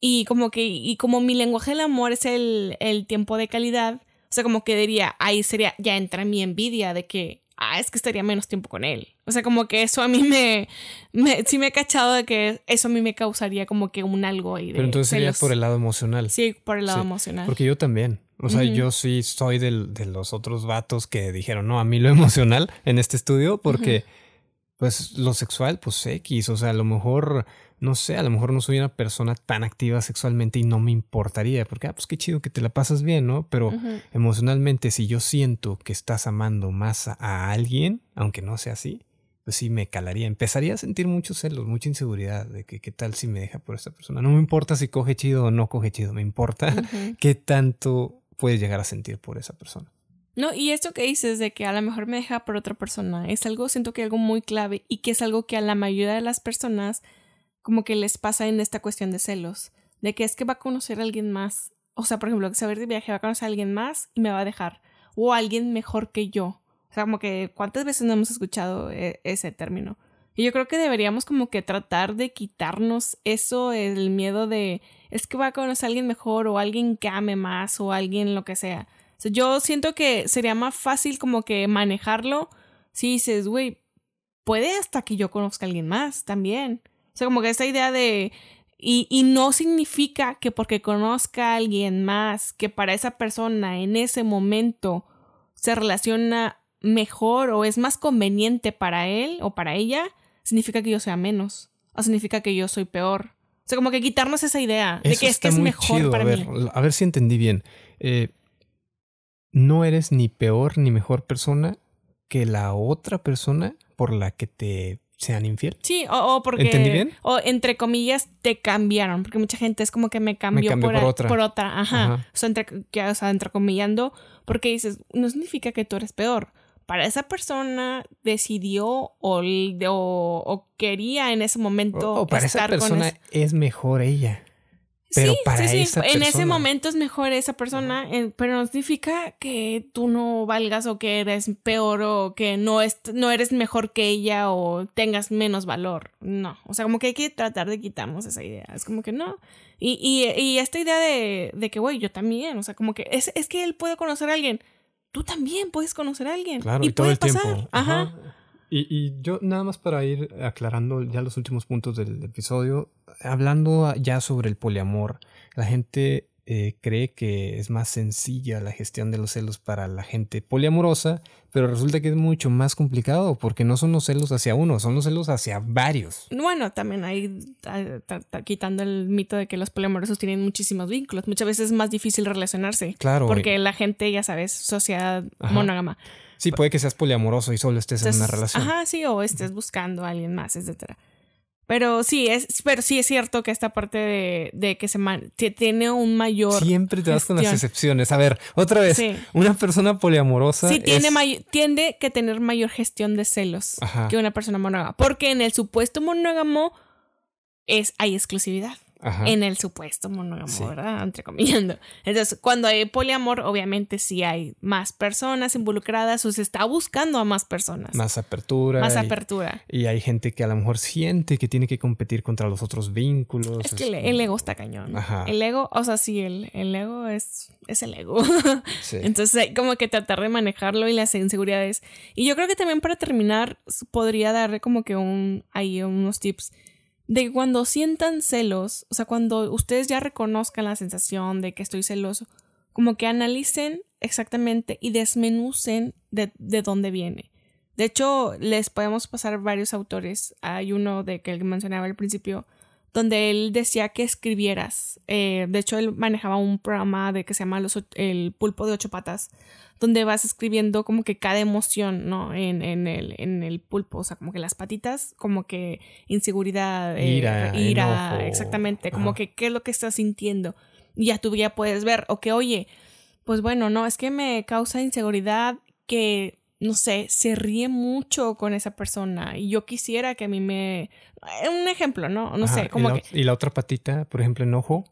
y como que, y como mi lenguaje del amor es el, el tiempo de calidad, o sea, como que diría, ahí sería, ya entra mi envidia de que, ah, es que estaría menos tiempo con él. O sea, como que eso a mí me, me sí me he cachado de que eso a mí me causaría como que un algo ahí. De Pero entonces sería por el lado emocional. Sí, por el lado emocional. Porque yo también. O sea, yo sí soy del, de los otros vatos que dijeron, no, a mí lo emocional en este estudio, porque, pues, lo sexual, pues X. O sea, a lo mejor no sé, a lo mejor no soy una persona tan activa sexualmente y no me importaría, porque, ah, pues qué chido que te la pasas bien, ¿no? Pero emocionalmente, si yo siento que estás amando más a, alguien, aunque no sea así, pues sí me calaría. Empezaría a sentir muchos celos, mucha inseguridad de que qué tal si me deja por esta persona. No me importa si coge chido o no coge chido, me importa qué tanto puedes llegar a sentir por esa persona. No, y esto que dices de que a lo mejor me deja por otra persona es algo, siento que algo muy clave y que es algo que a la mayoría de las personas como que les pasa en esta cuestión de celos, de que es que va a conocer a alguien más, o sea, por ejemplo, saber de viaje va a conocer a alguien más y me va a dejar, o alguien mejor que yo. O sea, como que cuántas veces no hemos escuchado e, ese término. Y yo creo que deberíamos como que tratar de quitarnos eso, el miedo de es que va a conocer a alguien mejor o alguien que ame más o alguien lo que sea. Sea yo siento que sería más fácil como que manejarlo si dices, güey, puede hasta que yo conozca a alguien más también. O sea, como que esa idea de... Y, y no significa que porque conozca a alguien más, que para esa persona en ese momento se relaciona mejor o es más conveniente para él o para ella, significa que yo sea menos. O significa que yo soy peor. O sea, como que quitarnos esa idea de que es que es mejor para a ver, mí. A ver si entendí bien. Eh, no eres ni peor ni mejor persona que la otra persona por la que te sean infiel. Sí, o, porque. ¿Entendí bien? O entre comillas te cambiaron. Porque mucha gente es como que me cambió, por, otra. Por otra. Ajá. O, sea, entre, o sea, entrecomillando. Porque dices, no significa que tú eres peor para esa persona decidió o, o, quería en ese momento. O, para esa persona es mejor ella. Pero para esa En ese momento es mejor esa persona, pero no significa que tú no valgas o que eres peor o que no, es, no eres mejor que ella o tengas menos valor. No. O sea, como que hay que tratar de quitarnos esa idea. Es como que no. Y, y, y esta idea de, de que, güey, yo también. O sea, como que es, es que él puede conocer a alguien tú también puedes conocer a alguien. Claro, y, todo el tiempo. Ajá. Y, y, yo nada más para ir aclarando ya los últimos puntos del episodio, hablando ya sobre el poliamor, la gente eh, cree que es más sencilla la gestión de los celos para la gente poliamorosa, pero resulta que es mucho más complicado porque no son los celos hacia uno, son los celos hacia varios. Bueno, también ahí quitando el mito de que los poliamorosos tienen muchísimos vínculos, muchas veces es más difícil relacionarse. Claro. Porque la gente, ya sabes, sociedad monógama. Sí, puede que seas poliamoroso y solo estés en una relación. Ajá, sí, o estés buscando a alguien más, etcétera. Pero sí, es, pero sí es cierto que esta parte de, de que se tiene un mayor. Siempre te das con las excepciones. A ver, otra vez, una persona poliamorosa. Sí, tiene tiende que tener mayor gestión de celos que una persona monógama. Porque en el supuesto monógamo es, hay exclusividad en el supuesto monógamo, ¿verdad? Entrecomillando. Entonces, cuando hay poliamor, obviamente sí hay más personas involucradas o se está buscando a más personas. Más apertura. Más apertura. Y hay gente que a lo mejor siente que tiene que competir contra los otros vínculos. Es que el, ego está cañón. Ajá. El ego, o sea, sí, el, el ego es, es el ego. Sí. Entonces hay como que tratar de manejarlo y las inseguridades. Y yo creo que también para terminar podría darle como que un, ahí unos tips de cuando sientan celos, o sea, cuando ustedes ya reconozcan la sensación de que estoy celoso, como que analicen exactamente y desmenucen de, de dónde viene. De hecho, les podemos pasar varios autores. Hay uno de que mencionaba al principio, donde él decía que escribieras. Eh, de hecho, él manejaba un programa de que se llama El pulpo de ocho patas, donde vas escribiendo como que cada emoción, ¿no? En, en, el, en el pulpo, o sea, como que las patitas, como que inseguridad, eh, ira, ira exactamente, como que qué es lo que estás sintiendo. Y ya tú ya puedes ver, o que, oye, pues bueno, no, es que me causa inseguridad que, no sé, se ríe mucho con esa persona y yo quisiera que a mí me... Un ejemplo, ¿no? No sé, como que... Y la otra patita, por ejemplo, enojo.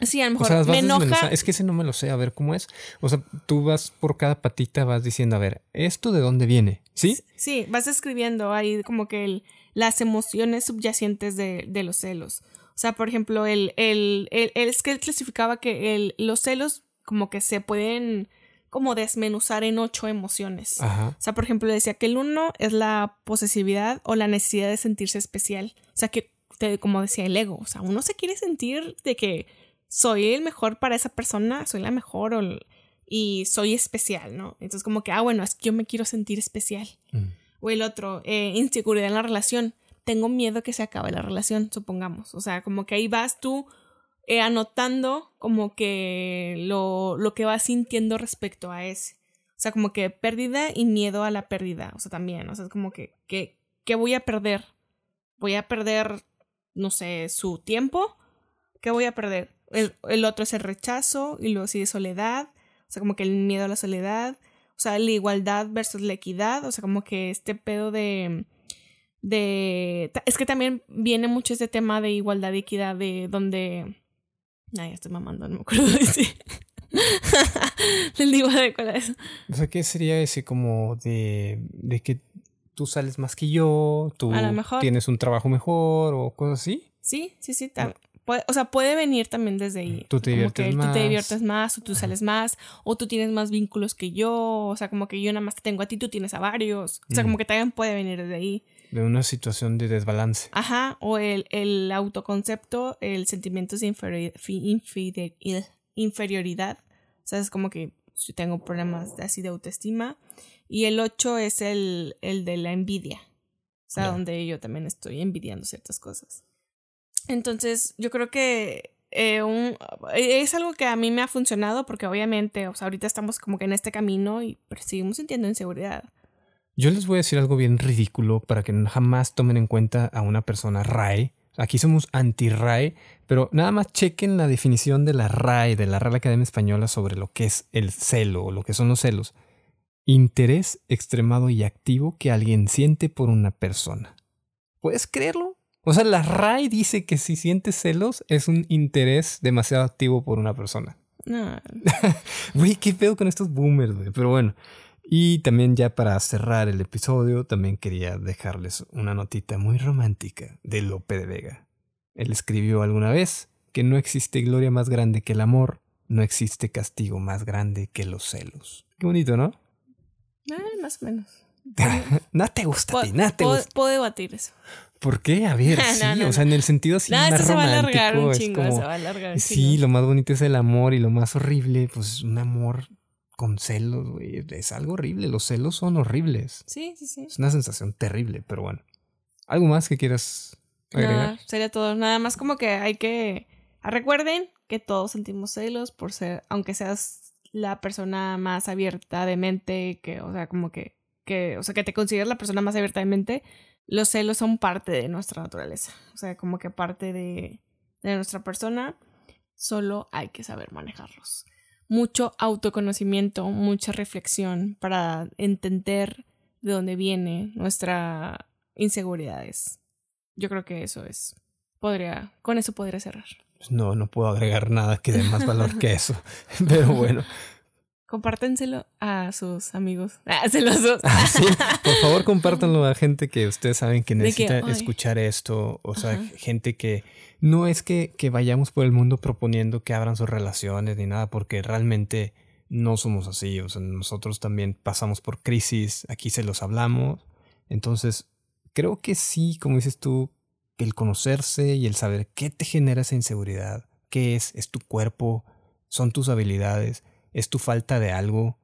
Sí, a lo mejor me enoja. Es que ese no me lo sé, a ver cómo es. O sea, tú vas por cada patita, vas diciendo, a ver, ¿esto de dónde viene? ¿Sí? Sí, vas escribiendo ahí como que el, las emociones subyacentes de, de, los celos. O sea, por ejemplo, el, el, el, es que él clasificaba que el, los celos como que se pueden como desmenuzar en ocho emociones. O sea, por ejemplo, decía que el uno es la posesividad o la necesidad de sentirse especial. O sea, que, como decía el ego, o sea, uno se quiere sentir de que soy el mejor para esa persona, soy la mejor y soy especial, ¿no? Entonces como que, ah, bueno, es que yo me quiero sentir especial. Mm. O el otro, eh, inseguridad en la relación. Tengo miedo que se acabe la relación, supongamos. O sea, como que ahí vas tú eh, anotando como que lo, lo que vas sintiendo respecto a ese. O sea, como que pérdida y miedo a la pérdida. O sea, también. O sea, es como que, que, que voy a perder. Voy a perder, no sé, su tiempo. ¿Qué voy a perder? El, otro es el rechazo y luego sigue soledad, o sea, como que el miedo a la soledad, o sea, la igualdad versus la equidad, o sea, como que este pedo de... de es que también viene mucho este tema de igualdad y equidad de donde... Ay, estoy mamando, no me acuerdo de decir. Del de cuál es. O sea, ¿qué sería ese como de, de que tú sales más que yo, tú tienes un trabajo mejor o cosas así? Sí, sí, sí, tal o sea, puede venir también desde ahí. Tú te diviertes más. Tú te diviertes más, o tú sales más, o tú tienes más vínculos que yo, o sea, como que yo nada más te tengo a ti, tú tienes a varios. O sea, como que también puede venir desde ahí. De una situación de desbalance. Ajá, o el, el autoconcepto, el sentimiento de inferioridad. O sea, es como que yo tengo problemas de, así de autoestima. Y el 8 es el, el de la envidia. O sea, donde yo también estoy envidiando ciertas cosas. Entonces, yo creo que eh, un, es algo que a mí me ha funcionado porque obviamente, o sea, ahorita estamos como que en este camino y seguimos sintiendo inseguridad. Yo les voy a decir algo bien ridículo para que jamás tomen en cuenta a una persona RAE. Aquí somos anti-RAE, pero nada más chequen la definición de la RAE, de la Real Academia Española, sobre lo que es el celo o lo que son los celos. Interés extremado y activo que alguien siente por una persona. ¿Puedes creerlo? O sea, la RAE dice que si sientes celos es un interés demasiado activo por una persona. No. Güey, qué pedo con estos boomers, güey. Pero bueno, y también ya para cerrar el episodio, también quería dejarles una notita muy romántica de Lope de Vega. Él escribió alguna vez que no existe gloria más grande que el amor, no existe castigo más grande que los celos. Qué bonito, ¿no? Eh, más o menos. no te gusta a ti, nada te gusta. Puedo debatir eso. ¿Por qué? A ver, sí, o sea, en el sentido así más romántico. Se va a alargar un chingo, se va a alargar un Sí, lo más bonito es el amor y lo más horrible, pues un amor con celos, güey. Es algo horrible. Los celos son horribles. Sí, sí, sí. Es una sensación terrible, pero bueno. ¿Algo más que quieras agregar? No, sería todo. Nada más como que hay que. Recuerden que todos sentimos celos por ser, aunque seas la persona más abierta de mente, que, o sea, como que, que, o sea, que te consideres la persona más abierta de mente, los celos son parte de nuestra naturaleza. O sea, como que parte de, de nuestra persona, solo hay que saber manejarlos mucho autoconocimiento, mucha reflexión para entender de dónde viene nuestra inseguridades. Yo creo que eso es. Podría, con eso podría cerrar. No, no puedo agregar nada que dé más valor que eso. Pero bueno. Compártenselo a sus amigos. Ah. Ah, sí. Por favor, compártanlo a gente que ustedes saben que necesita escuchar esto. O sea, gente que no es que, que vayamos por el mundo proponiendo que abran sus relaciones ni nada, porque realmente no somos así. O sea, nosotros también pasamos por crisis, aquí se los hablamos. Entonces, creo que sí, como dices tú, el conocerse y el saber qué te genera esa inseguridad, qué es, es tu cuerpo, son tus habilidades, es tu falta de algo,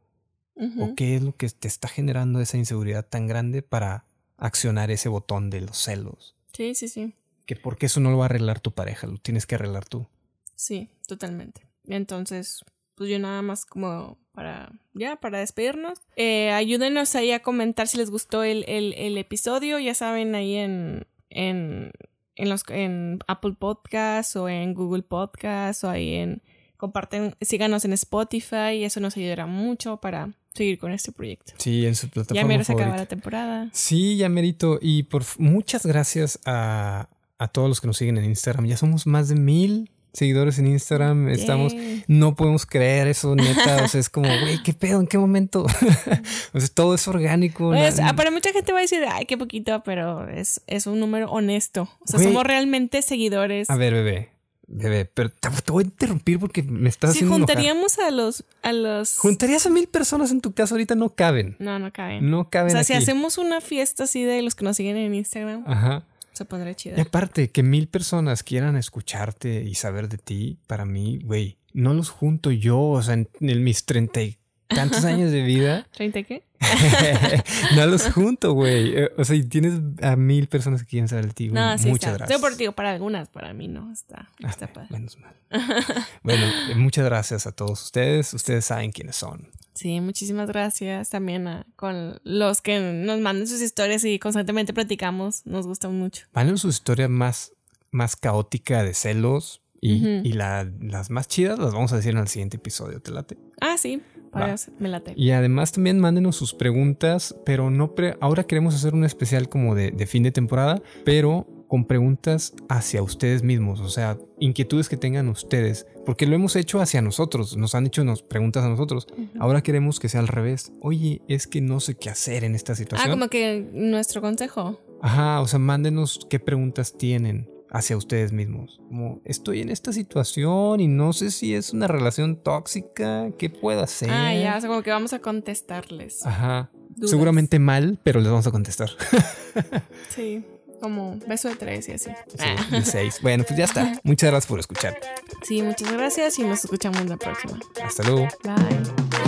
o qué es lo que te está generando esa inseguridad tan grande para accionar ese botón de los celos. Sí, sí, sí que porque eso no lo va a arreglar tu pareja, lo tienes que arreglar tú. Sí, totalmente. Entonces, pues yo nada más como para, ya, para despedirnos. Eh, ayúdenos ahí a comentar si les gustó el, el, episodio, ya saben, ahí en, en, en, los, en Apple Podcasts o en Google Podcasts o ahí en, comparten, síganos en Spotify, y eso nos ayudará mucho para seguir con este proyecto. Sí, en su plataforma. Ya merito se acaba la temporada. Sí, ya merito. Y por muchas gracias a, a todos los que nos siguen en Instagram. Ya somos más de mil seguidores en Instagram. Estamos, no podemos creer eso, neta. O sea, es como, güey, ¿qué pedo? ¿En qué momento? o sea, todo es orgánico. Pues, ah, para mucha gente va a decir, ay, qué poquito, pero es, es un número honesto. O sea, somos realmente seguidores. A ver, bebé. Bebé, pero te, voy a interrumpir porque me estás si haciendo. Si juntaríamos a los, a los. Juntarías a mil personas en tu casa ahorita, no caben. No, no caben. No caben. O sea, si hacemos una fiesta así de los que nos siguen en Instagram. Ajá se pondrá chido. Y aparte, que mil personas quieran escucharte y saber de ti, para mí, güey, no los junto yo, o sea, en, mis treinta y tantos años de vida. ¿Treinta qué? no los junto, güey. Eh, o sea, y tienes a mil personas que quieren saber de ti, güey. No, sí muchas gracias. Yo por ti, para algunas, para mí no, está, está padre. Menos mal. bueno, eh, muchas gracias a todos ustedes. Ustedes saben quiénes son. Sí, muchísimas gracias también a, con los que nos manden sus historias y constantemente platicamos. Nos gustan mucho. Manden su historia más, más caótica de celos y, las más chidas las vamos a decir en el siguiente episodio. ¿Te late? Ah, sí. Me late. Y además también mándenos sus preguntas, pero no ahora queremos hacer un especial como de, de fin de temporada, pero con preguntas hacia ustedes mismos, o sea, inquietudes que tengan ustedes, porque lo hemos hecho hacia nosotros, nos han hecho nos preguntas a nosotros. Ahora queremos que sea al revés. Oye, es que no sé qué hacer en esta situación. Ah, como que nuestro consejo. Ajá, o sea, mándenos qué preguntas tienen hacia ustedes mismos. Como estoy en esta situación y no sé si es una relación tóxica, ¿qué puedo hacer? Ah, ya, o sea, como que vamos a contestarles. Ajá Seguramente mal, pero les vamos a contestar. sí, como beso de tres y así. de seis. Bueno, pues ya está. Muchas gracias por escuchar. Sí, muchas gracias y nos escuchamos la próxima. Hasta luego. Bye.